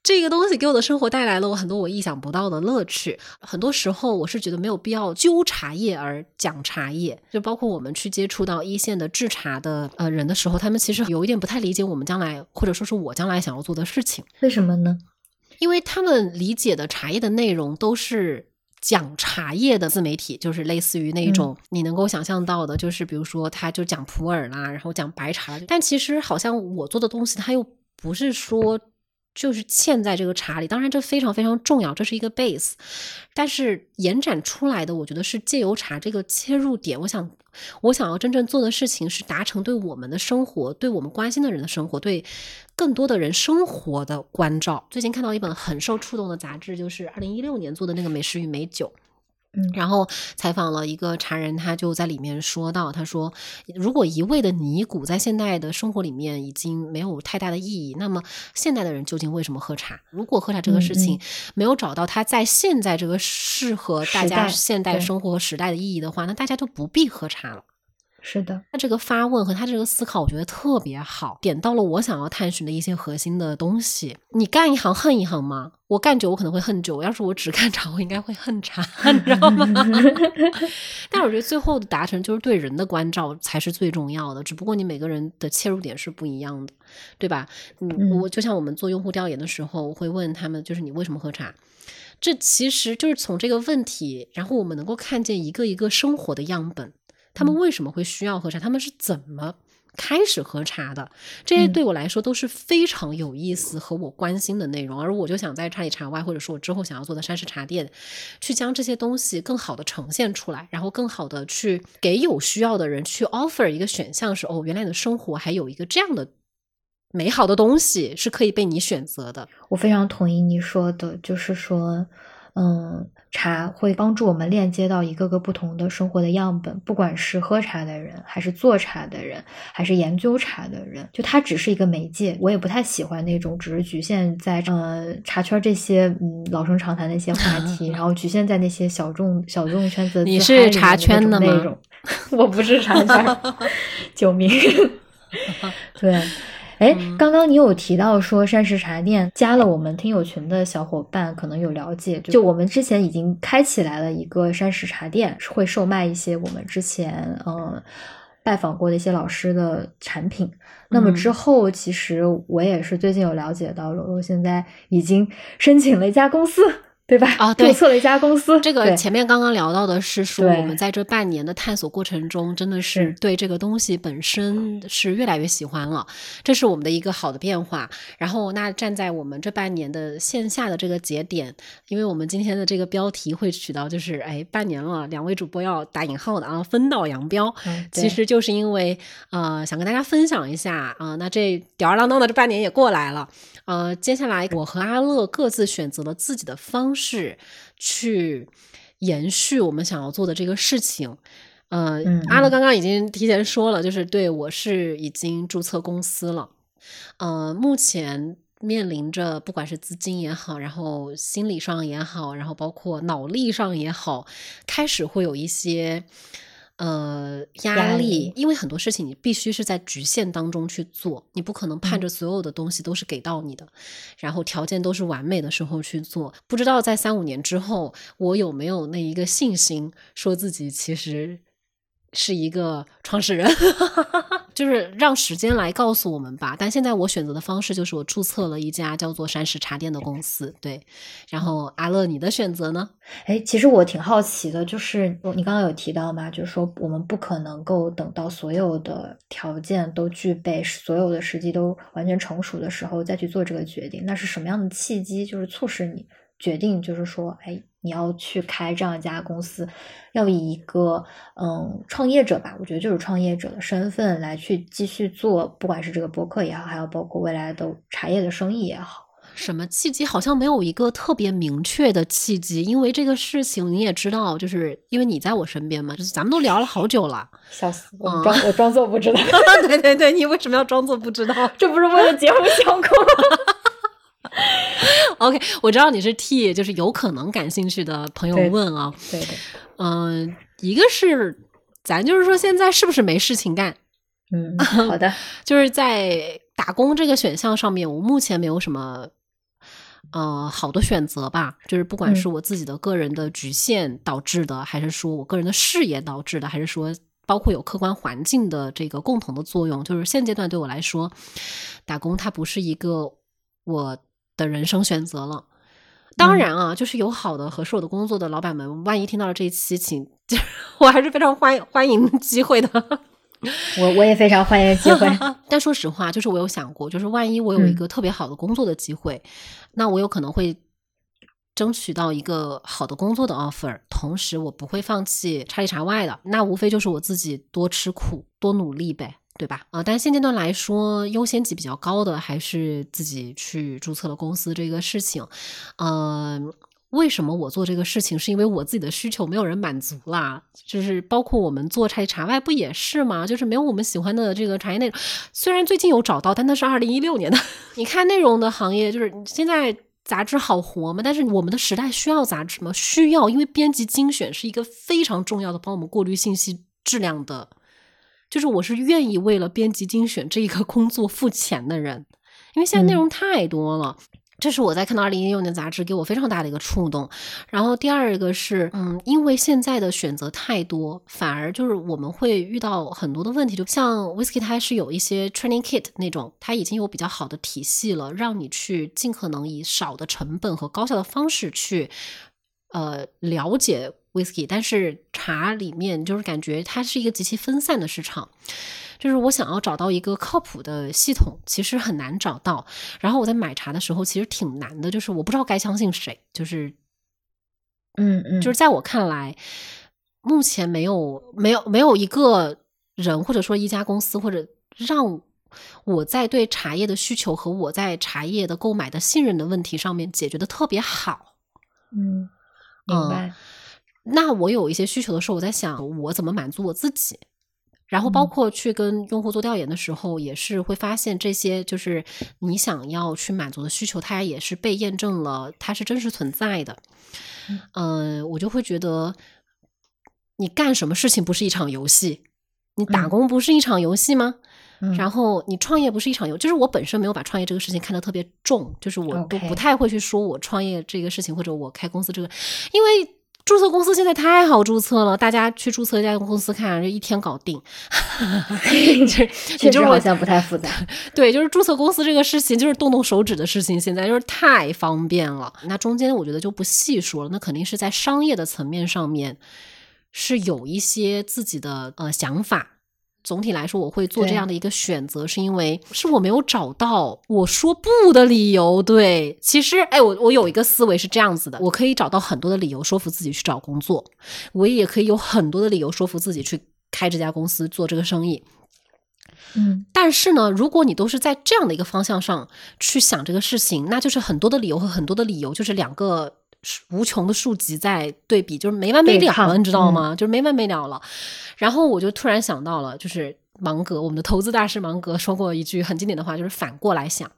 这个东西给我的生活带来了我很多我意想不到的乐趣。很多时候，我是觉得没有必要揪茶叶而讲茶叶，就包括我们去接触到一线的制茶的呃人的时候，他们其实有一点不太理解我们将来或者说是我将来想要做的事情。为什么呢？因为他们理解的茶叶的内容都是讲茶叶的自媒体，就是类似于那种你能够想象到的，就是比如说他就讲普洱啦，然后讲白茶，但其实好像我做的东西，他又。不是说就是嵌在这个茶里，当然这非常非常重要，这是一个 base。但是延展出来的，我觉得是借由茶这个切入点，我想我想要真正做的事情是达成对我们的生活、对我们关心的人的生活、对更多的人生活的关照。最近看到一本很受触动的杂志，就是二零一六年做的那个《美食与美酒》。嗯，然后采访了一个茶人，他就在里面说到，他说，如果一味的尼古在现代的生活里面已经没有太大的意义，那么现代的人究竟为什么喝茶？如果喝茶这个事情没有找到它在现在这个适合大家现代生活和时代的意义的话，那大家就不必喝茶了。是的，他这个发问和他这个思考，我觉得特别好，点到了我想要探寻的一些核心的东西。你干一行恨一行吗？我干酒，我可能会恨酒；要是我只干茶，我应该会恨茶，你知道吗？但我觉得最后的达成就是对人的关照才是最重要的。只不过你每个人的切入点是不一样的，对吧？嗯，我就像我们做用户调研的时候，我会问他们，就是你为什么喝茶？这其实就是从这个问题，然后我们能够看见一个一个生活的样本。他们为什么会需要喝茶？他们是怎么开始喝茶的？这些对我来说都是非常有意思和我关心的内容。而我就想在茶里茶外，或者说我之后想要做的山式茶店，去将这些东西更好的呈现出来，然后更好的去给有需要的人去 offer 一个选项，是哦，原来你的生活还有一个这样的美好的东西是可以被你选择的。我非常同意你说的，就是说。嗯，茶会帮助我们链接到一个个不同的生活的样本，不管是喝茶的人，还是做茶的人，还是研究茶的人，就它只是一个媒介。我也不太喜欢那种只是局限在呃茶圈这些嗯老生常谈的一些话 题，然后局限在那些小众小众圈子。你是茶圈的吗？我不是茶圈，救命！对。哎，刚刚你有提到说山石茶店加了我们听友群的小伙伴，可能有了解，就我们之前已经开起来了一个山石茶店，会售卖一些我们之前嗯拜访过的一些老师的产品。那么之后，其实我也是最近有了解到，柔柔现在已经申请了一家公司。对吧？啊，注册了一家公司。这个前面刚刚聊到的是说，我们在这半年的探索过程中，真的是对这个东西本身是越来越喜欢了，这是我们的一个好的变化。然后，那站在我们这半年的线下的这个节点，因为我们今天的这个标题会取到，就是哎，半年了，两位主播要打引号的啊，分道扬镳。其实就是因为呃，想跟大家分享一下啊，那这吊儿郎当的这半年也过来了。呃，接下来我和阿乐各自选择了自己的方式去延续我们想要做的这个事情。呃，阿乐刚刚已经提前说了，就是对我是已经注册公司了。呃，目前面临着不管是资金也好，然后心理上也好，然后包括脑力上也好，开始会有一些。呃，压力，因为很多事情你必须是在局限当中去做，你不可能盼着所有的东西都是给到你的，然后条件都是完美的时候去做。不知道在三五年之后，我有没有那一个信心，说自己其实。是一个创始人，就是让时间来告诉我们吧。但现在我选择的方式就是我注册了一家叫做山石茶店的公司。对，然后阿乐，你的选择呢？哎，其实我挺好奇的，就是你刚刚有提到嘛，就是说我们不可能够等到所有的条件都具备，所有的时机都完全成熟的时候再去做这个决定。那是什么样的契机，就是促使你决定，就是说，哎。你要去开这样一家公司，要以一个嗯创业者吧，我觉得就是创业者的身份来去继续做，不管是这个博客也好，还有包括未来的茶叶的生意也好。什么契机？好像没有一个特别明确的契机，因为这个事情你也知道，就是因为你在我身边嘛，就是咱们都聊了好久了。笑死！我装我装作不知道。对对对，你为什么要装作不知道？这不是为了节目效果吗 ？OK，我知道你是替就是有可能感兴趣的朋友问啊。对对，嗯，一个是咱就是说现在是不是没事情干？嗯，好的，就是在打工这个选项上面，我目前没有什么呃好的选择吧。就是不管是我自己的个人的局限导致的，还是说我个人的事业导致的，还是说包括有客观环境的这个共同的作用，就是现阶段对我来说，打工它不是一个我。的人生选择了，当然啊，就是有好的合适我的工作的老板们，万一听到了这一期，请 我还是非常欢欢迎机会的。我我也非常欢迎机会。但说实话，就是我有想过，就是万一我有一个特别好的工作的机会，那我有可能会争取到一个好的工作的 offer，同时我不会放弃查里查外的。那无非就是我自己多吃苦、多努力呗，对吧？啊，但现阶段来说，优先级比较高的还是自己去注册了公司这个事情。嗯。为什么我做这个事情？是因为我自己的需求没有人满足啦，就是包括我们做茶茶外不也是吗？就是没有我们喜欢的这个茶叶内容。虽然最近有找到，但那是二零一六年的。你看内容的行业，就是现在杂志好活吗？但是我们的时代需要杂志吗？需要，因为编辑精选是一个非常重要的帮我们过滤信息质量的。就是我是愿意为了编辑精选这一个工作付钱的人，因为现在内容太多了。这是我在看到二零一六年杂志给我非常大的一个触动，然后第二个是，嗯，因为现在的选择太多，反而就是我们会遇到很多的问题，就像 Whisky 它是有一些 training kit 那种，它已经有比较好的体系了，让你去尽可能以少的成本和高效的方式去，呃，了解 Whisky，但是茶里面就是感觉它是一个极其分散的市场。就是我想要找到一个靠谱的系统，其实很难找到。然后我在买茶的时候，其实挺难的，就是我不知道该相信谁。就是，嗯嗯，就是在我看来，目前没有没有没有一个人或者说一家公司，或者让我在对茶叶的需求和我在茶叶的购买的信任的问题上面解决的特别好。嗯，明白。那我有一些需求的时候，我在想，我怎么满足我自己？然后包括去跟用户做调研的时候，也是会发现这些就是你想要去满足的需求，它也是被验证了，它是真实存在的。嗯，我就会觉得，你干什么事情不是一场游戏？你打工不是一场游戏吗？然后你创业不是一场游，就是我本身没有把创业这个事情看得特别重，就是我都不太会去说我创业这个事情或者我开公司这个，因为。注册公司现在太好注册了，大家去注册一家公司看，就一天搞定。确实好像不太复杂。对，就是注册公司这个事情，就是动动手指的事情，现在就是太方便了。那中间我觉得就不细说了，那肯定是在商业的层面上面是有一些自己的呃想法。总体来说，我会做这样的一个选择，是因为是我没有找到我说不的理由。对，其实，哎，我我有一个思维是这样子的，我可以找到很多的理由说服自己去找工作，我也可以有很多的理由说服自己去开这家公司做这个生意。嗯，但是呢，如果你都是在这样的一个方向上去想这个事情，那就是很多的理由和很多的理由，就是两个无穷的数集在对比，就是没完没了了，你知道吗？就是没完没了了。然后我就突然想到了，就是芒格，我们的投资大师芒格说过一句很经典的话，就是反过来想，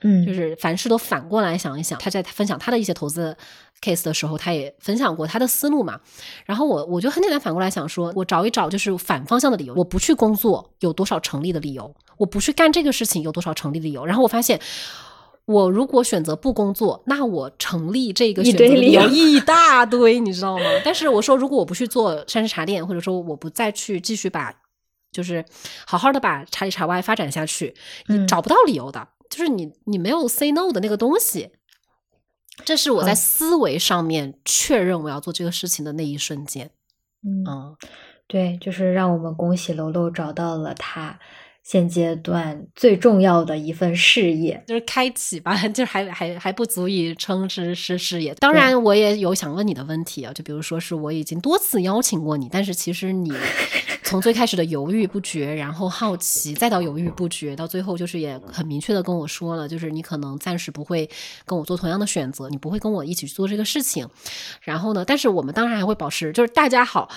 嗯，就是凡事都反过来想一想。他在分享他的一些投资 case 的时候，他也分享过他的思路嘛。然后我我就很简单反过来想，说我找一找就是反方向的理由，我不去工作有多少成立的理由，我不去干这个事情有多少成立的理由。然后我发现。我如果选择不工作，那我成立这个选择理由一大堆，你知道吗？但是我说，如果我不去做山式茶店，或者说我不再去继续把，就是好好的把茶里茶外发展下去，你找不到理由的，就是你你没有 say no 的那个东西。这是我在思维上面确认我要做这个事情的那一瞬间。嗯，对，就是让我们恭喜楼楼找到了他。现阶段最重要的一份事业就是开启吧，就还还还不足以称之是事业。当然，我也有想问你的问题啊，就比如说是我已经多次邀请过你，但是其实你 从最开始的犹豫不决，然后好奇，再到犹豫不决，到最后就是也很明确的跟我说了，就是你可能暂时不会跟我做同样的选择，你不会跟我一起去做这个事情。然后呢，但是我们当然还会保持，就是大家好。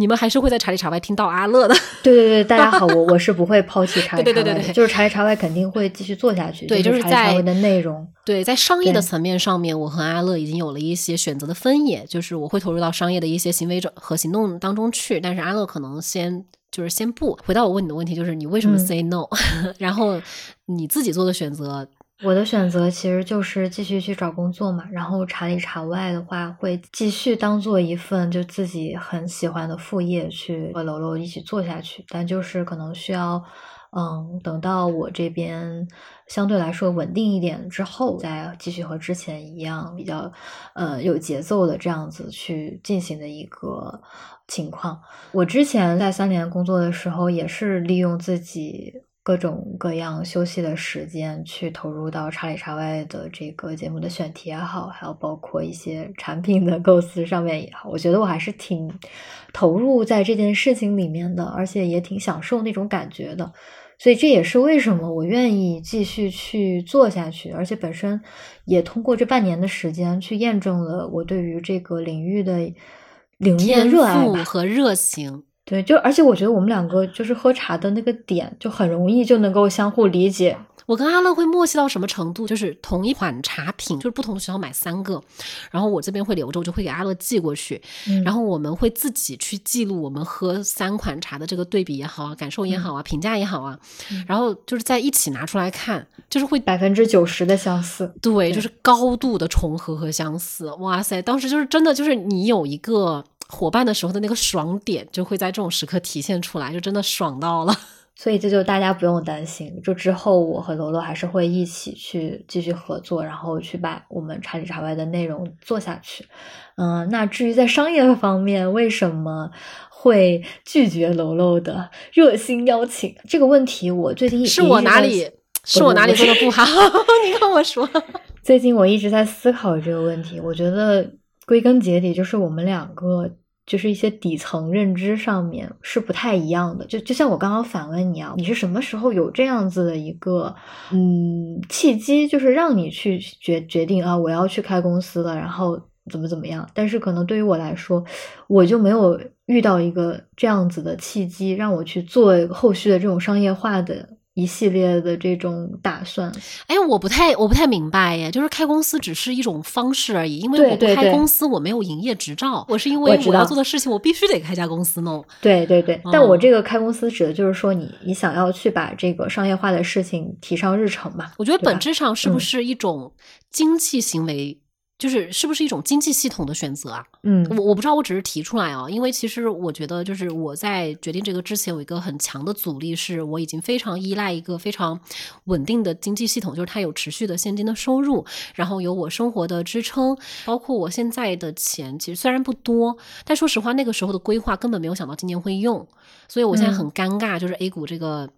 你们还是会在茶里茶外听到阿乐的。对对对，大家 好，我我是不会抛弃茶里茶外的，就是茶里茶外肯定会继续做下去。对，就是在的内容。对，在商业的层面上面，我和阿乐已经有了一些选择的分野，就是我会投入到商业的一些行为和行动当中去，但是阿乐可能先就是先不。回到我问你的问题，就是你为什么 say no？然后你自己做的选择。我的选择其实就是继续去找工作嘛，然后查里查外的话会继续当做一份就自己很喜欢的副业去和楼楼一起做下去，但就是可能需要嗯，等到我这边相对来说稳定一点之后，再继续和之前一样比较呃有节奏的这样子去进行的一个情况。我之前在三联工作的时候，也是利用自己各种各样休息的时间去投入到茶里茶外的这个节目的选题也好，还有包括一些产品的构思上面也好，我觉得我还是挺投入在这件事情里面的，而且也挺享受那种感觉的。所以这也是为什么我愿意继续去做下去，而且本身也通过这半年的时间去验证了我对于这个领域的领域的热爱和热情。对，就而且我觉得我们两个就是喝茶的那个点，就很容易就能够相互理解。我跟阿乐会默契到什么程度？就是同一款茶品，就是不同的学校买三个，然后我这边会留着，我就会给阿乐寄过去。然后我们会自己去记录我们喝三款茶的这个对比也好啊，感受也好啊，评价也好啊。然后就是在一起拿出来看，就是会百分之九十的相似。对，就是高度的重合和相似。哇塞，当时就是真的，就是你有一个伙伴的时候的那个爽点，就会在这种时刻体现出来，就真的爽到了。所以这就大家不用担心，就之后我和罗罗还是会一起去继续合作，然后去把我们茶里茶外的内容做下去。嗯，那至于在商业方面，为什么会拒绝楼楼的热心邀请这个问题，我最近是我哪里是我哪里做的不好？你跟我说。最近我一直在思考这个问题，我觉得归根结底就是我们两个。就是一些底层认知上面是不太一样的，就就像我刚刚反问你啊，你是什么时候有这样子的一个嗯契机，就是让你去决决定啊，我要去开公司了，然后怎么怎么样？但是可能对于我来说，我就没有遇到一个这样子的契机，让我去做后续的这种商业化的。一系列的这种打算，哎，我不太我不太明白耶，就是开公司只是一种方式而已，因为我不开公司，我没有营业执照，我是因为我要做的事情，我必须得开家公司弄。对对对，但我这个开公司指的就是说，你你想要去把这个商业化的事情提上日程吧？我觉得本质上是不是一种经济行为？就是是不是一种经济系统的选择啊？嗯，我我不知道，我只是提出来啊。因为其实我觉得，就是我在决定这个之前，有一个很强的阻力，是我已经非常依赖一个非常稳定的经济系统，就是它有持续的现金的收入，然后有我生活的支撑，包括我现在的钱，其实虽然不多，但说实话，那个时候的规划根本没有想到今年会用，所以我现在很尴尬，就是 A 股这个，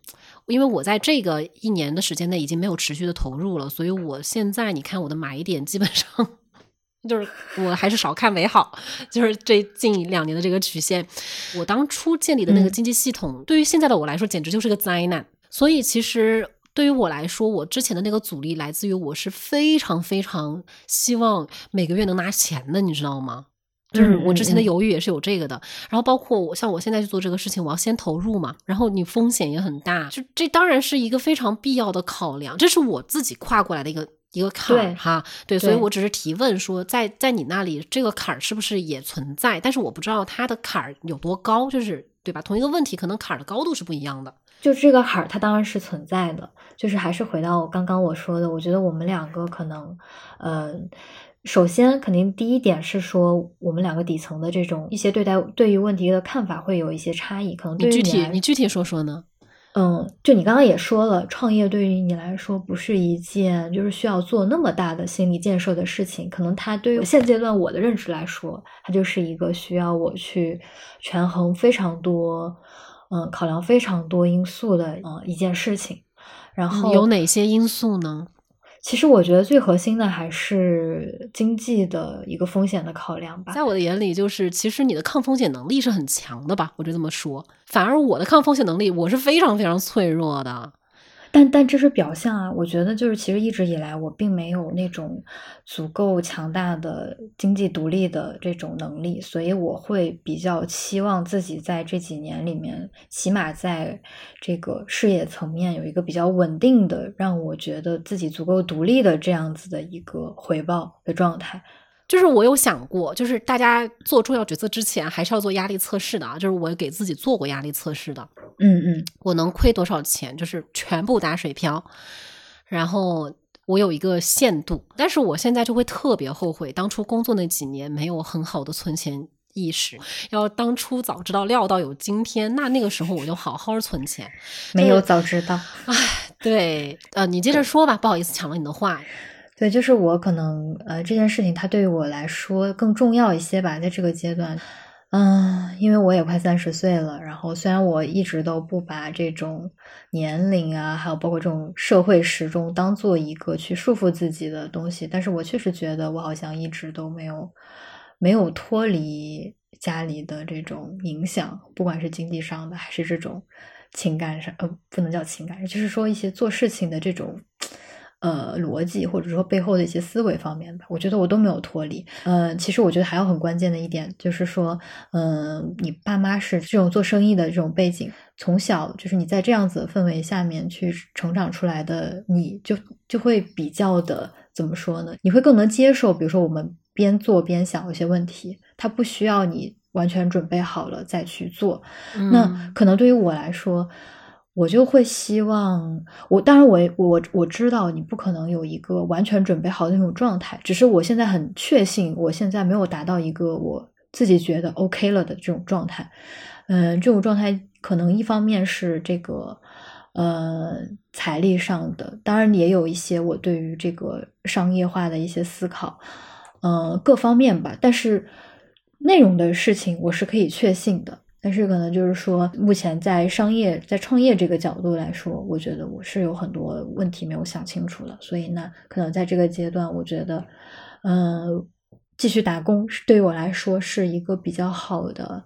因为我在这个一年的时间内已经没有持续的投入了，所以我现在你看我的买点基本上。就是我还是少看为好，就是这近两年的这个曲线，我当初建立的那个经济系统，对于现在的我来说简直就是个灾难。所以其实对于我来说，我之前的那个阻力来自于我是非常非常希望每个月能拿钱的，你知道吗？就是我之前的犹豫也是有这个的。然后包括我像我现在去做这个事情，我要先投入嘛，然后你风险也很大，就这当然是一个非常必要的考量，这是我自己跨过来的一个。一个坎儿哈，对，所以我只是提问说，在在你那里这个坎儿是不是也存在？但是我不知道它的坎儿有多高，就是对吧？同一个问题，可能坎儿的高度是不一样的。就这个坎儿，它当然是存在的。就是还是回到刚刚我说的，我觉得我们两个可能，嗯，首先肯定第一点是说，我们两个底层的这种一些对待对于问题的看法会有一些差异。可能你具体你具体说说呢？嗯，就你刚刚也说了，创业对于你来说不是一件就是需要做那么大的心理建设的事情。可能它对于现阶段我的认知来说，它就是一个需要我去权衡非常多，嗯，考量非常多因素的嗯一件事情。然后有哪些因素呢？其实我觉得最核心的还是经济的一个风险的考量吧。在我的眼里，就是其实你的抗风险能力是很强的吧，我就这么说。反而我的抗风险能力，我是非常非常脆弱的。但但这是表象啊，我觉得就是其实一直以来我并没有那种足够强大的经济独立的这种能力，所以我会比较期望自己在这几年里面，起码在这个事业层面有一个比较稳定的，让我觉得自己足够独立的这样子的一个回报的状态。就是我有想过，就是大家做重要决策之前还是要做压力测试的啊。就是我给自己做过压力测试的，嗯嗯，我能亏多少钱，就是全部打水漂。然后我有一个限度，但是我现在就会特别后悔，当初工作那几年没有很好的存钱意识。要当初早知道料到有今天，那那个时候我就好好存钱。没有早知道，唉，对，呃，你接着说吧，不好意思抢了你的话。对，就是我可能呃这件事情它对于我来说更重要一些吧，在这个阶段。嗯，因为我也快三十岁了，然后虽然我一直都不把这种年龄啊，还有包括这种社会时钟当做一个去束缚自己的东西，但是我确实觉得我好像一直都没有没有脱离家里的这种影响，不管是经济上的还是这种情感上，呃，不能叫情感，就是说一些做事情的这种。呃，逻辑或者说背后的一些思维方面吧，我觉得我都没有脱离。呃，其实我觉得还有很关键的一点，就是说，嗯，你爸妈是这种做生意的这种背景，从小就是你在这样子氛围下面去成长出来的，你就就会比较的怎么说呢？你会更能接受，比如说我们边做边想一些问题，它不需要你完全准备好了再去做。那可能对于我来说。我就会希望，我当然我我我知道你不可能有一个完全准备好的那种状态，只是我现在很确信，我现在没有达到一个我自己觉得 OK 了的这种状态。嗯，这种状态可能一方面是这个呃财力上的，当然也有一些我对于这个商业化的一些思考，嗯，各方面吧。但是内容的事情我是可以确信的。但是可能就是说，目前在商业、在创业这个角度来说，我觉得我是有很多问题没有想清楚的。所以呢，可能在这个阶段，我觉得，嗯，继续打工是对于我来说是一个比较好的，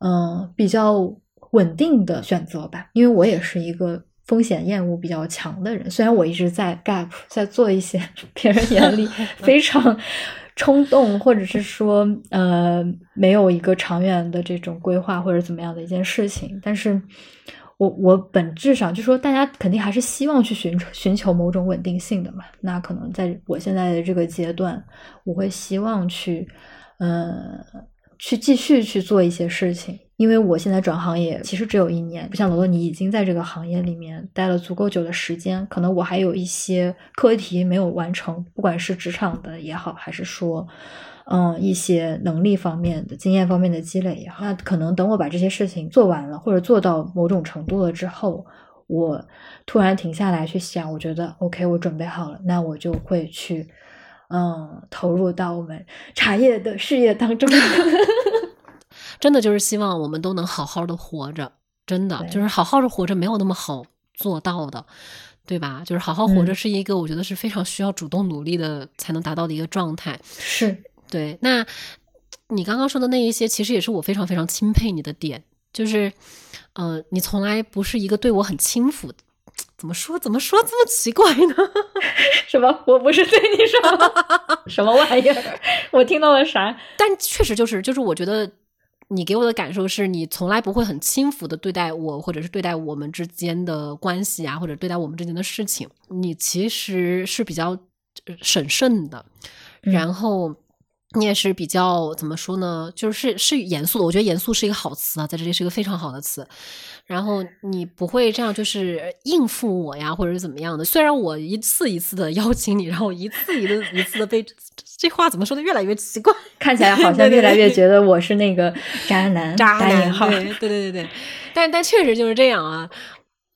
嗯，比较稳定的选择吧。因为我也是一个风险厌恶比较强的人，虽然我一直在 gap 在做一些 别人眼里 非常。冲动，或者是说，呃，没有一个长远的这种规划，或者怎么样的一件事情。但是，我我本质上就说，大家肯定还是希望去寻寻求某种稳定性的嘛。那可能在我现在的这个阶段，我会希望去，嗯。去继续去做一些事情，因为我现在转行也其实只有一年，不像罗罗你已经在这个行业里面待了足够久的时间，可能我还有一些课题没有完成，不管是职场的也好，还是说，嗯，一些能力方面的经验方面的积累也好，那可能等我把这些事情做完了，或者做到某种程度了之后，我突然停下来去想，我觉得 OK，我准备好了，那我就会去。嗯，投入到我们茶叶的事业当中，真的就是希望我们都能好好的活着，真的就是好好的活着没有那么好做到的，对吧？就是好好活着是一个我觉得是非常需要主动努力的才能达到的一个状态。是对。那你刚刚说的那一些，其实也是我非常非常钦佩你的点，就是，呃，你从来不是一个对我很轻浮的。怎么说？怎么说这么奇怪呢？什么？我不是对你说 什么玩意儿？我听到了啥？但确实就是，就是我觉得你给我的感受是你从来不会很轻浮的对待我，或者是对待我们之间的关系啊，或者对待我们之间的事情。你其实是比较审慎的，然后。你也是比较怎么说呢？就是是严肃的，我觉得严肃是一个好词啊，在这里是一个非常好的词。然后你不会这样就是应付我呀，或者是怎么样的？虽然我一次一次的邀请你，然后一次一次一次的被这话怎么说的越来越奇怪，看起来好像越来越觉得我是那个渣男，渣男。对对对对对，但但确实就是这样啊。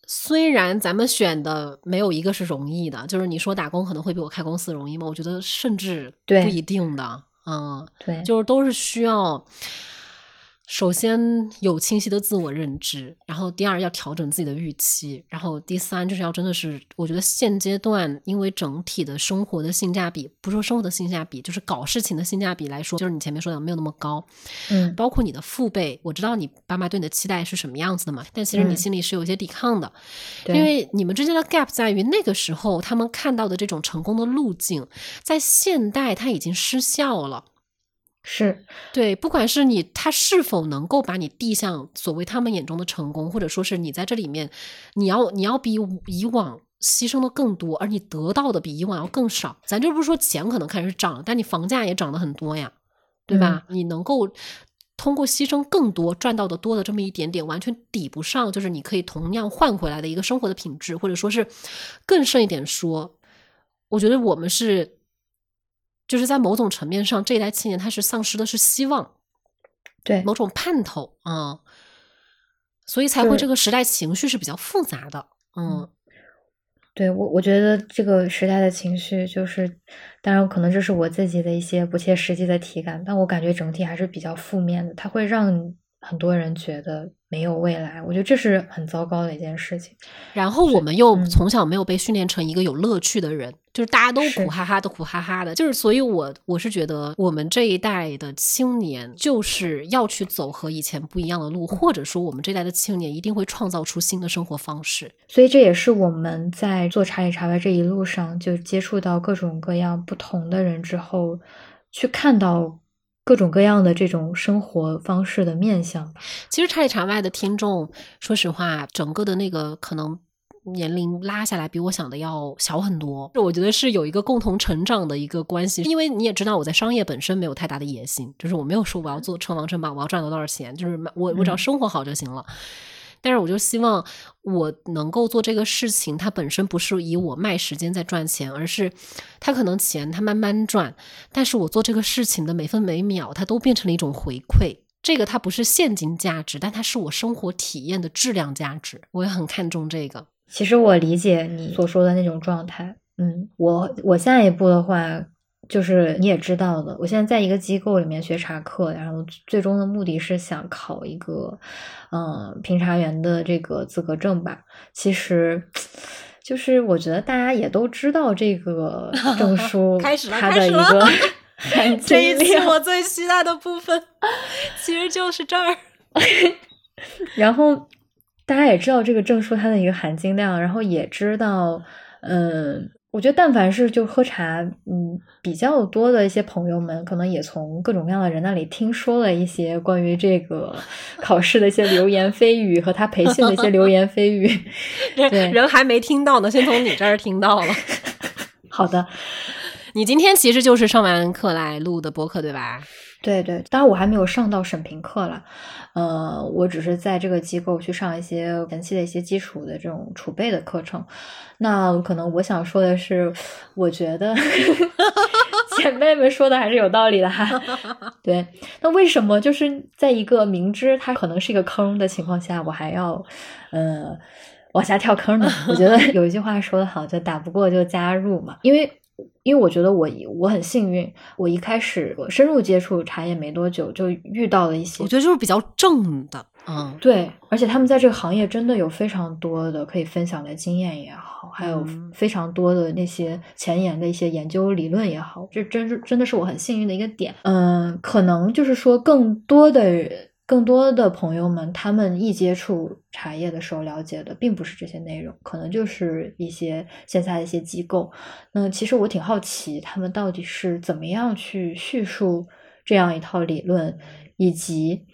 虽然咱们选的没有一个是容易的，就是你说打工可能会比我开公司容易吗？我觉得甚至不一定的。嗯，对，就是都是需要。首先有清晰的自我认知，然后第二要调整自己的预期，然后第三就是要真的是，我觉得现阶段因为整体的生活的性价比，不说生活的性价比，就是搞事情的性价比来说，就是你前面说的没有那么高。嗯，包括你的父辈，我知道你爸妈对你的期待是什么样子的嘛，但其实你心里是有一些抵抗的，因为你们之间的 gap 在于那个时候他们看到的这种成功的路径，在现代它已经失效了。是对，不管是你他是否能够把你递向所谓他们眼中的成功，或者说是你在这里面，你要你要比以往牺牲的更多，而你得到的比以往要更少。咱就不是说钱可能开始涨，但你房价也涨得很多呀，对吧？你能够通过牺牲更多赚到的多的这么一点点，完全抵不上，就是你可以同样换回来的一个生活的品质，或者说是更甚一点说，我觉得我们是。就是在某种层面上，这一代青年他是丧失的是希望，对，某种盼头啊，所以才会这个时代情绪是比较复杂的。嗯，对我我觉得这个时代的情绪就是，当然可能这是我自己的一些不切实际的体感，但我感觉整体还是比较负面的，它会让很多人觉得。没有未来，我觉得这是很糟糕的一件事情。然后我们又从小没有被训练成一个有乐趣的人，就是大家都苦哈哈的，苦哈哈的。就是所以，我我是觉得我们这一代的青年就是要去走和以前不一样的路，或者说我们这代的青年一定会创造出新的生活方式。所以这也是我们在做茶里茶外这一路上，就接触到各种各样不同的人之后，去看到。各种各样的这种生活方式的面相，其实茶里茶外的听众，说实话，整个的那个可能年龄拉下来比我想的要小很多。我觉得是有一个共同成长的一个关系，因为你也知道，我在商业本身没有太大的野心，就是我没有说我要做成王成霸，我要赚到多少钱，就是我我只要生活好就行了。但是我就希望我能够做这个事情，它本身不是以我卖时间在赚钱，而是它可能钱它慢慢赚，但是我做这个事情的每分每秒，它都变成了一种回馈。这个它不是现金价值，但它是我生活体验的质量价值。我也很看重这个。其实我理解你所说的那种状态。嗯，我我下一步的话。就是你也知道的，我现在在一个机构里面学茶课，然后最终的目的是想考一个，嗯，评茶员的这个资格证吧。其实，就是我觉得大家也都知道这个证 书，开始了，它的一个 这一期我最期待的部分，其实就是这儿。然后大家也知道这个证书它的一个含金量，然后也知道，嗯。我觉得，但凡是就喝茶，嗯，比较多的一些朋友们，可能也从各种各样的人那里听说了一些关于这个 考试的一些流言蜚语和他培训的一些流言蜚语。对，人还没听到呢，先从你这儿听到了。好的，你今天其实就是上完课来录的播客，对吧？对对，当然我还没有上到审评课了，呃，我只是在这个机构去上一些前期的一些基础的这种储备的课程。那可能我想说的是，我觉得 姐妹们说的还是有道理的哈。对，那为什么就是在一个明知它可能是一个坑的情况下，我还要呃往下跳坑呢？我觉得 有一句话说的好，就打不过就加入嘛，因为。因为我觉得我我很幸运，我一开始我深入接触茶叶没多久，就遇到了一些，我觉得就是比较正的，嗯，对，而且他们在这个行业真的有非常多的可以分享的经验也好，还有非常多的那些前沿的一些研究理论也好，这真是真的是我很幸运的一个点，嗯，可能就是说更多的。更多的朋友们，他们一接触茶叶的时候，了解的并不是这些内容，可能就是一些线下的一些机构。那其实我挺好奇，他们到底是怎么样去叙述这样一套理论，以及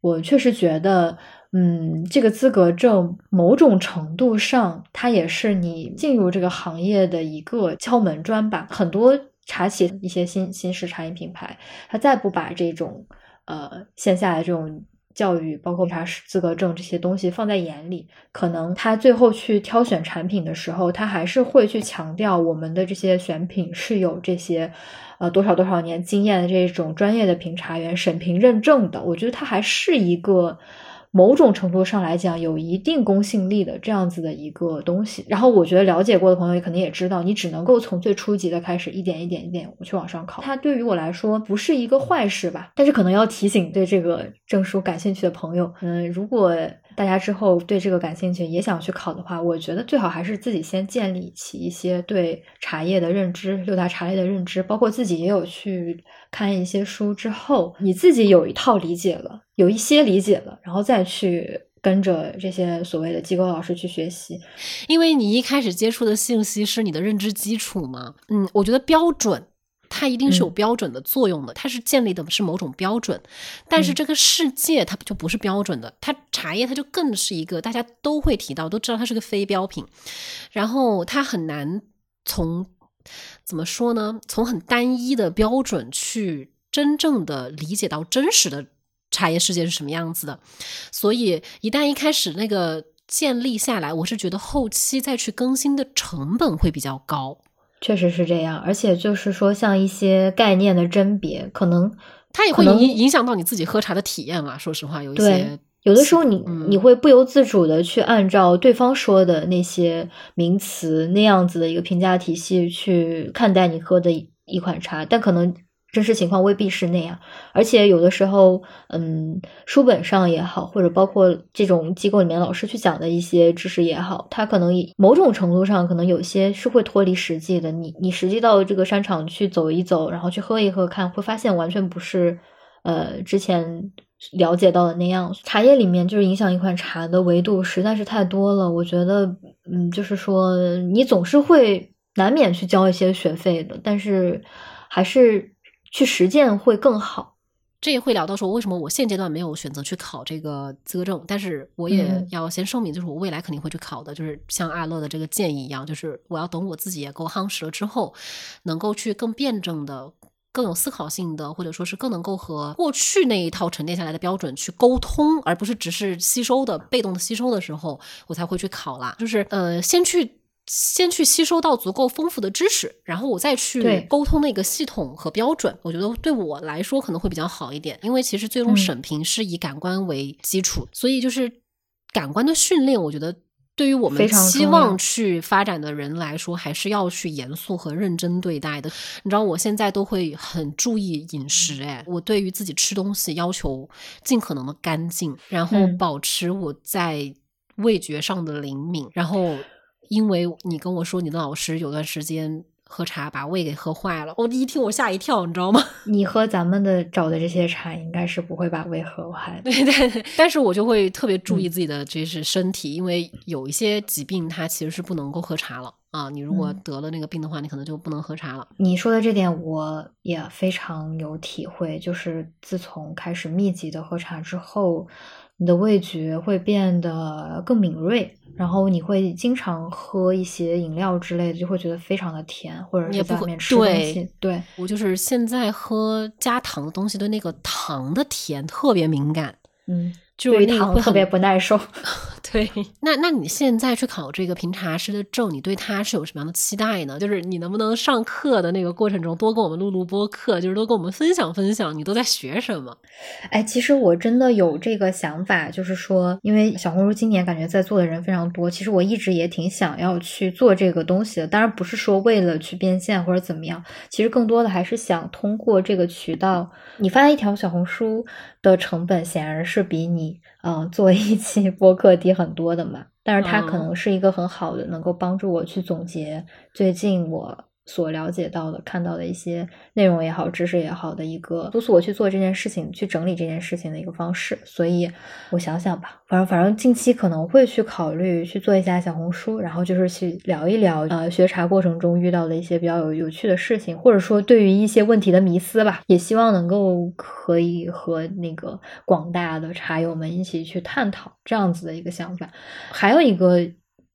我确实觉得，嗯，这个资格证某种程度上，它也是你进入这个行业的一个敲门砖吧。很多茶企一些新新式茶饮品牌，它再不把这种。呃，线下的这种教育，包括茶师资格证这些东西放在眼里，可能他最后去挑选产品的时候，他还是会去强调我们的这些选品是有这些呃多少多少年经验的这种专业的评查员审评认证的。我觉得他还是一个。某种程度上来讲，有一定公信力的这样子的一个东西。然后，我觉得了解过的朋友也肯定也知道，你只能够从最初级的开始，一点一点一点去往上考。它对于我来说不是一个坏事吧？但是可能要提醒对这个证书感兴趣的朋友，嗯，如果。大家之后对这个感兴趣，也想去考的话，我觉得最好还是自己先建立起一些对茶叶的认知，六大茶类的认知，包括自己也有去看一些书之后，你自己有一套理解了，有一些理解了，然后再去跟着这些所谓的机构老师去学习，因为你一开始接触的信息是你的认知基础嘛。嗯，我觉得标准。它一定是有标准的作用的，它是建立的是某种标准，但是这个世界它就不是标准的，它茶叶它就更是一个大家都会提到，都知道它是个非标品，然后它很难从怎么说呢？从很单一的标准去真正的理解到真实的茶叶世界是什么样子的，所以一旦一开始那个建立下来，我是觉得后期再去更新的成本会比较高。确实是这样，而且就是说，像一些概念的甄别，可能它也会影影响到你自己喝茶的体验了。说实话，有一些，有的时候你嗯你会不由自主的去按照对方说的那些名词那样子的一个评价体系去看待你喝的一一款茶，但可能真实情况未必是那样。而且有的时候，嗯，书本上也好，或者包括这种机构里面老师去讲的一些知识也好，它可能某种程度上可能有些是会脱离实际的。你你实际到这个商场去走一走，然后去喝一喝看，会发现完全不是呃之前了解到的那样。茶叶里面就是影响一款茶的维度实在是太多了，我觉得，嗯，就是说你总是会难免去交一些学费的，但是还是去实践会更好。这也会聊到说，为什么我现阶段没有选择去考这个资格证，但是我也嗯要先声明，就是我未来肯定会去考的，就是像阿乐的这个建议一样，就是我要等我自己也够夯实了之后，能够去更辩证的。更有思考性的，或者说是更能够和过去那一套沉淀下来的标准去沟通，而不是只是吸收的被动的吸收的时候，我才会去考啦。就是呃，先去先去吸收到足够丰富的知识，然后我再去沟通那个系统和标准。我觉得对我来说可能会比较好一点，因为其实最终嗯审评是以感官为基础，所以就是感官的训练，我觉得。对于我们希望去发展的人来说，还是要去严肃和认真对待的。你知道，我现在都会很注意饮食，哎，我对于自己吃东西要求尽可能的干净，然后嗯保持我在味觉上的灵敏。然后，因为你跟我说你的老师有段时间喝茶把胃给喝坏了，我一听我吓一跳，你知道吗？你喝咱们的找的这些茶，应该是不会把胃喝坏的。对 对，对但是我就会特别注嗯意自己的就是身体，因为有一些疾病它其实是不能够喝茶了啊。你如果嗯得了那个病的话，你可能就不能喝茶了。你说的这点我也非常有体会，就是自从开始密集的喝茶之后，你的味觉会变得更敏锐，然后你会经常喝一些饮料之类的，就会觉得非常的甜，或者是在外面吃东西，对，我就是现在喝加糖的东西，对那个糖的甜特别敏感，嗯，就是对于那个会很糖特别不耐受。对。那那你现在去考这个评茶师的证，你对他是有什么样的期待呢？就是你能不能上课的那个过程中多跟我们录录播课，就是多跟我们分享分享你都在学什么？哎，其实我真的有这个想法，就是说，因为小红书今年感觉在做的人非常多，其实我一直也挺想要去做这个东西的。当然不是说为了去变现或者怎么样，其实更多的还是想通过这个渠道，你发一条小红书的成本显然是比你嗯、呃做一期 播客低很多的嘛。但是它可嗯能是一个很好的，能够帮助我去总结最近我所了解到的、看到的一些内容也好、知识也好的一个督促我去做这件事情、去整理这件事情的一个方式。所以我想想吧，反正反正近期可能会去考虑去做一下小红书，然后就是去聊一聊呃学茶过程中遇到的一些比较有有趣的事情，或者说对于一些问题的迷思吧，也希望能够可以和那个广大的茶友们一起去探讨这样子的一个想法。还有一个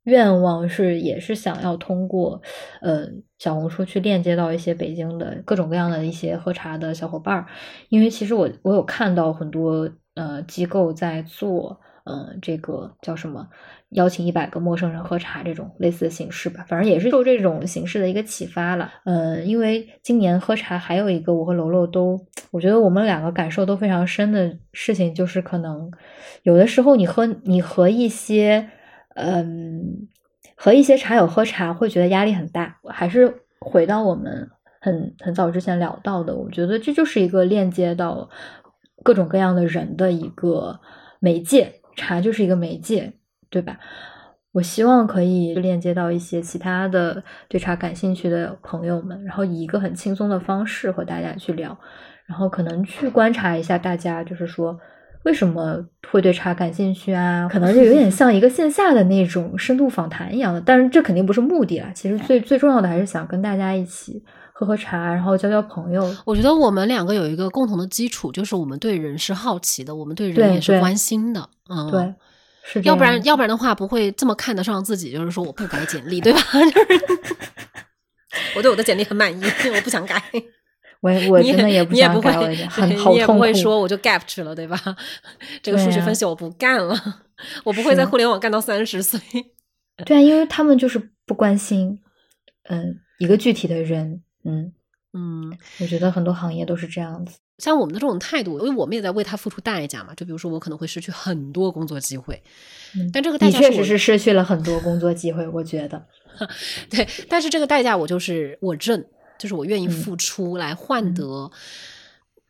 愿望是，也是想要通过呃小红书去链接到一些北京的各种各样的一些喝茶的小伙伴儿，因为其实我我有看到很多呃机构在做。呃，这个叫什么？邀请一百个陌生人喝茶这种类似的形式吧，反正也是受这种形式的一个启发了。呃，因为今年喝茶还有一个我和楼楼都，我觉得我们两个感受都非常深的事情，就是可能有的时候你喝你和一些嗯和一些茶友喝茶会觉得压力很大，还是回到我们很很早之前聊到的，我觉得这就是一个链接到各种各样的人的一个媒介。茶就是一个媒介，对吧？我希望可以链接到一些其他的对茶感兴趣的朋友们，然后以一个很轻松的方式和大家去聊，然后可能去观察一下大家，就是说为什么会对茶感兴趣啊？可能就有点 像一个线下的那种深度访谈一样的，但是这肯定不是目的啦。其实最最重要的还是想跟大家一起喝喝茶，然后交交朋友。我觉得我们两个有一个共同的基础，就是我们对人是好奇的，我们对人也是关心的。嗯，对，是要不然要不然的话不会这么看得上自己，就是说我不改简历，对吧？就是 我对我的简历很满意，我不想改。我我真的也不你也不会想改，我 很好痛苦。你也不会说我就 gap 去了，对吧？这个数据分析我不干了，我不会在互联网干到三十岁。对啊，因为他们就是不关心，嗯，一个具体的人，嗯，嗯，我觉得很多行业都是这样子。像我们的这种态度，因为我们也在为他付出代价嘛。就比如说，我可能会失去很多工作机会，但这个代价确实是失去了很多工作机会。我觉得，对，但是这个代价我就是我认，就是我愿意付出来换得。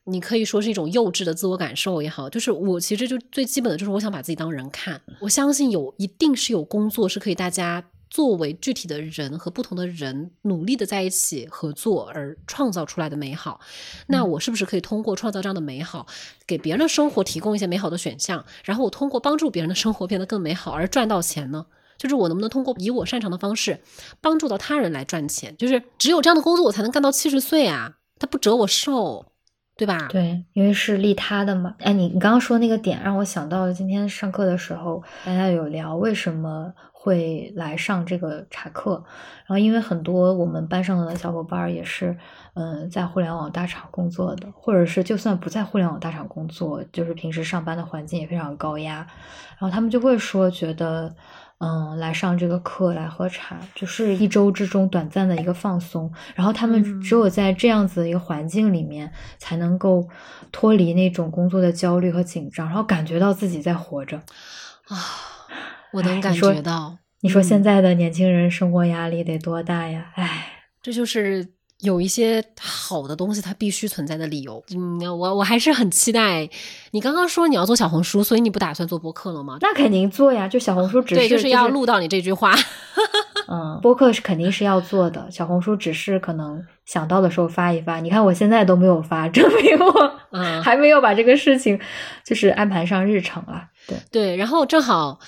你可以说是一种幼稚的自我感受也好，就是我其实就最基本的就是我想把自己当人看。我相信有一定是有工作是可以大家作为具体的人和不同的人努力的在一起合作而创造出来的美好。那我是不是可以通过创造这样的美好，给别人的生活提供一些美好的选项？然后我通过帮助别人的生活变得更美好而赚到钱呢？就是我能不能通过以我擅长的方式帮助到他人来赚钱？就是只有这样的工作我才能干到七十岁啊！他不折我寿。对吧？对，因为是利他的嘛。哎，你你刚刚说那个点让我想到了今天上课的时候，大家有聊为什么会来上这个茶课。然后，因为很多我们班上的小伙伴也是，嗯，在互联网大厂工作的，或者是就算不在互联网大厂工作，就是平时上班的环境也非常高压。然后他们就会说，觉得。嗯，来上这个课来喝茶，就是一周之中短暂的一个放松。然后他们只有在这样子的一个环境里面，才能够脱离那种工作的焦虑和紧张，然后感觉到自己在活着。啊，我能感觉到。你说现在的年轻人生活压力得多大呀？唉，这就是。有一些好的东西，它必须存在的理由。嗯，我我还是很期待。你刚刚说你要做小红书，所以你不打算做播客了吗？那肯定做呀，就小红书只是对，就是要录到你这句话。嗯，播客是肯定是要做的，小红书只是可能想到的时候发一发。你看我现在都没有发，证明我嗯还没有把这个事情就是安排上日程啊。对对，然后正好。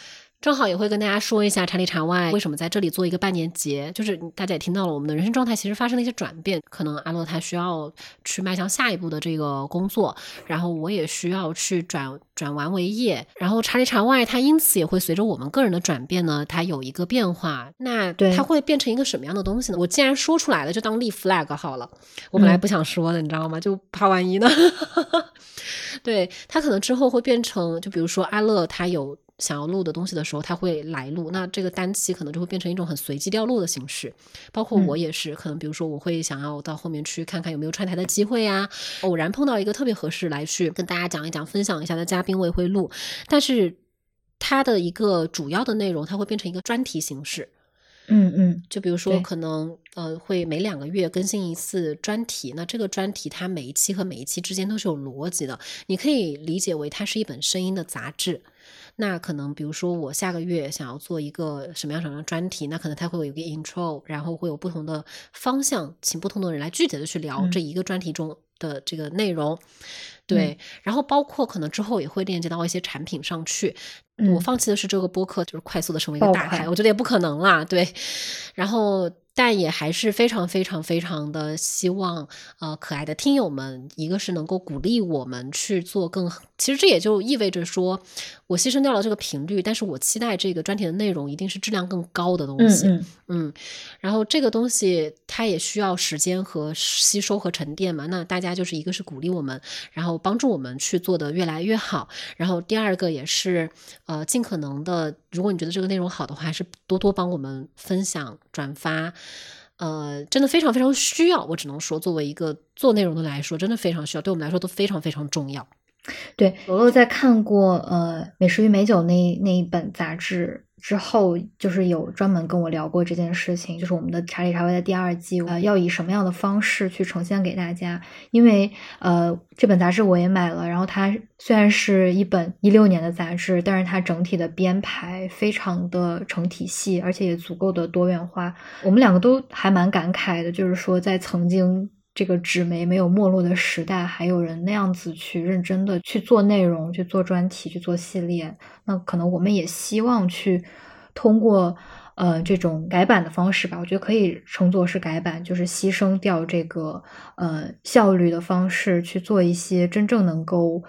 正好也会跟大家说一下查里查外为什么在这里做一个半年节，就是大家也听到了，我们的人生状态其实发生了一些转变，可能阿乐他需要去迈向下一步的这个工作，然后我也需要去转转完为业，然后查里查外它因此也会随着我们个人的转变呢，它有一个变化，那它会变成一个什么样的东西呢？我既然说出来了，就当立 flag 好了，我本来不想说的，你知道吗？就怕万一呢？对他可能之后会变成，就比如说阿乐他有。想要录的东西的时候，他会来录。那这个单期可能就会变成一种很随机掉落的形式。包括我也是，可能比如说我会想要到后面去看看有没有串台的机会啊。偶然碰到一个特别合适来去跟大家讲一讲、分享一下的嘉宾，我也会录。但是它的一个主要的内容，它会变成一个专题形式。嗯嗯，就比如说可能呃会每两个月更新一次专题。那这个专题它每一期和每一期之间都是有逻辑的，你可以理解为它是一本声音的杂志。那可能，比如说我下个月想要做一个什么样什么样的专题，那可能它会有一个 intro，然后会有不同的方向，请不同的人来具体的去聊这一个专题中的这个内容，对，然后包括可能之后也会链接到一些产品上去。我放弃的是这个播客，就是快速的成为一个大牌，我觉得也不可能啦，对，然后。但也还是非常非常非常的希望，呃，可爱的听友们，一个是能够鼓励我们去做更，其实这也就意味着说，我牺牲掉了这个频率，但是我期待这个专题的内容一定是质量更高的东西，嗯。嗯，然后这个东西它也需要时间和吸收和沉淀嘛，那大家就是一个是鼓励我们，然后帮助我们去做的越来越好，然后第二个也是，呃，尽可能的，如果你觉得这个内容好的话，还是多多帮我们分享转发。呃，真的非常非常需要，我只能说，作为一个做内容的来说，真的非常需要，对我们来说都非常非常重要。对，罗罗在看过呃《美食与美酒》那那一本杂志。之后就是有专门跟我聊过这件事情，就是我们的茶里茶外的第二季，呃，要以什么样的方式去呈现给大家？因为呃，这本杂志我也买了，然后它虽然是一本一六年的杂志，但是它整体的编排非常的成体系，而且也足够的多元化。我们两个都还蛮感慨的，就是说在曾经。这个纸媒没有没落的时代，还有人那样子去认真的去做内容、去做专题、去做系列，那可能我们也希望去通过呃这种改版的方式吧，我觉得可以称作是改版，就是牺牲掉这个呃效率的方式，去做一些真正能够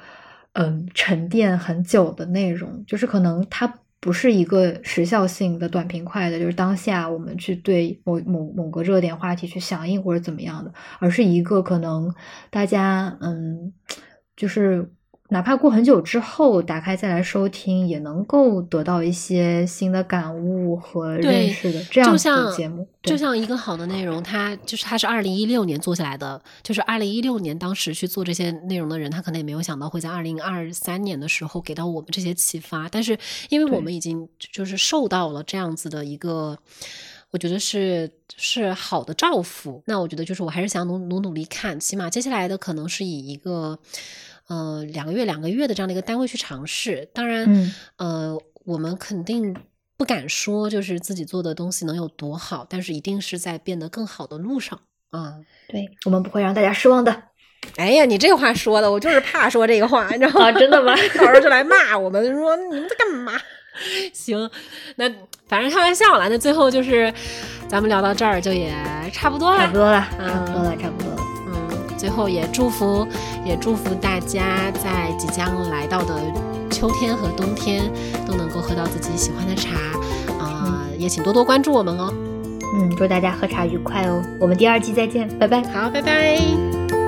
嗯沉淀很久的内容，就是可能它。不是一个时效性的短平快的，就是当下我们去对某某某个热点话题去响应或者怎么样的，而是一个可能大家嗯，就是哪怕过很久之后打开再来收听，也能够得到一些新的感悟和认识的这样子的节目。就像一个好的内容，它就是它是二零一六年做下来的，就是二零一六年当时去做这些内容的人，他可能也没有想到会在二零二三年的时候给到我们这些启发。但是因为我们已经就是受到了这样子的一个。我觉得是是好的照拂，那我觉得就是我还是想努努努力看，起码接下来的可能是以一个呃两个月两个月的这样的一个单位去尝试。当然，呃，我们肯定不敢说就是自己做的东西能有多好，但是一定是在变得更好的路上啊。对我们不会让大家失望的。哎呀，你这话说的，我就是怕说这个话，你知道吗？真的吗？到时候就来骂我们，说你们在干嘛？行，那反正开玩笑了。那最后就是，咱们聊到这儿就也差不多了，差不多了，差不多了，差不多最后也祝福，也祝福大家在即将来到的秋天和冬天都能够喝到自己喜欢的茶啊！也请多多关注我们哦。嗯，祝大家喝茶愉快哦。我们第二季再见，拜拜。好，拜拜。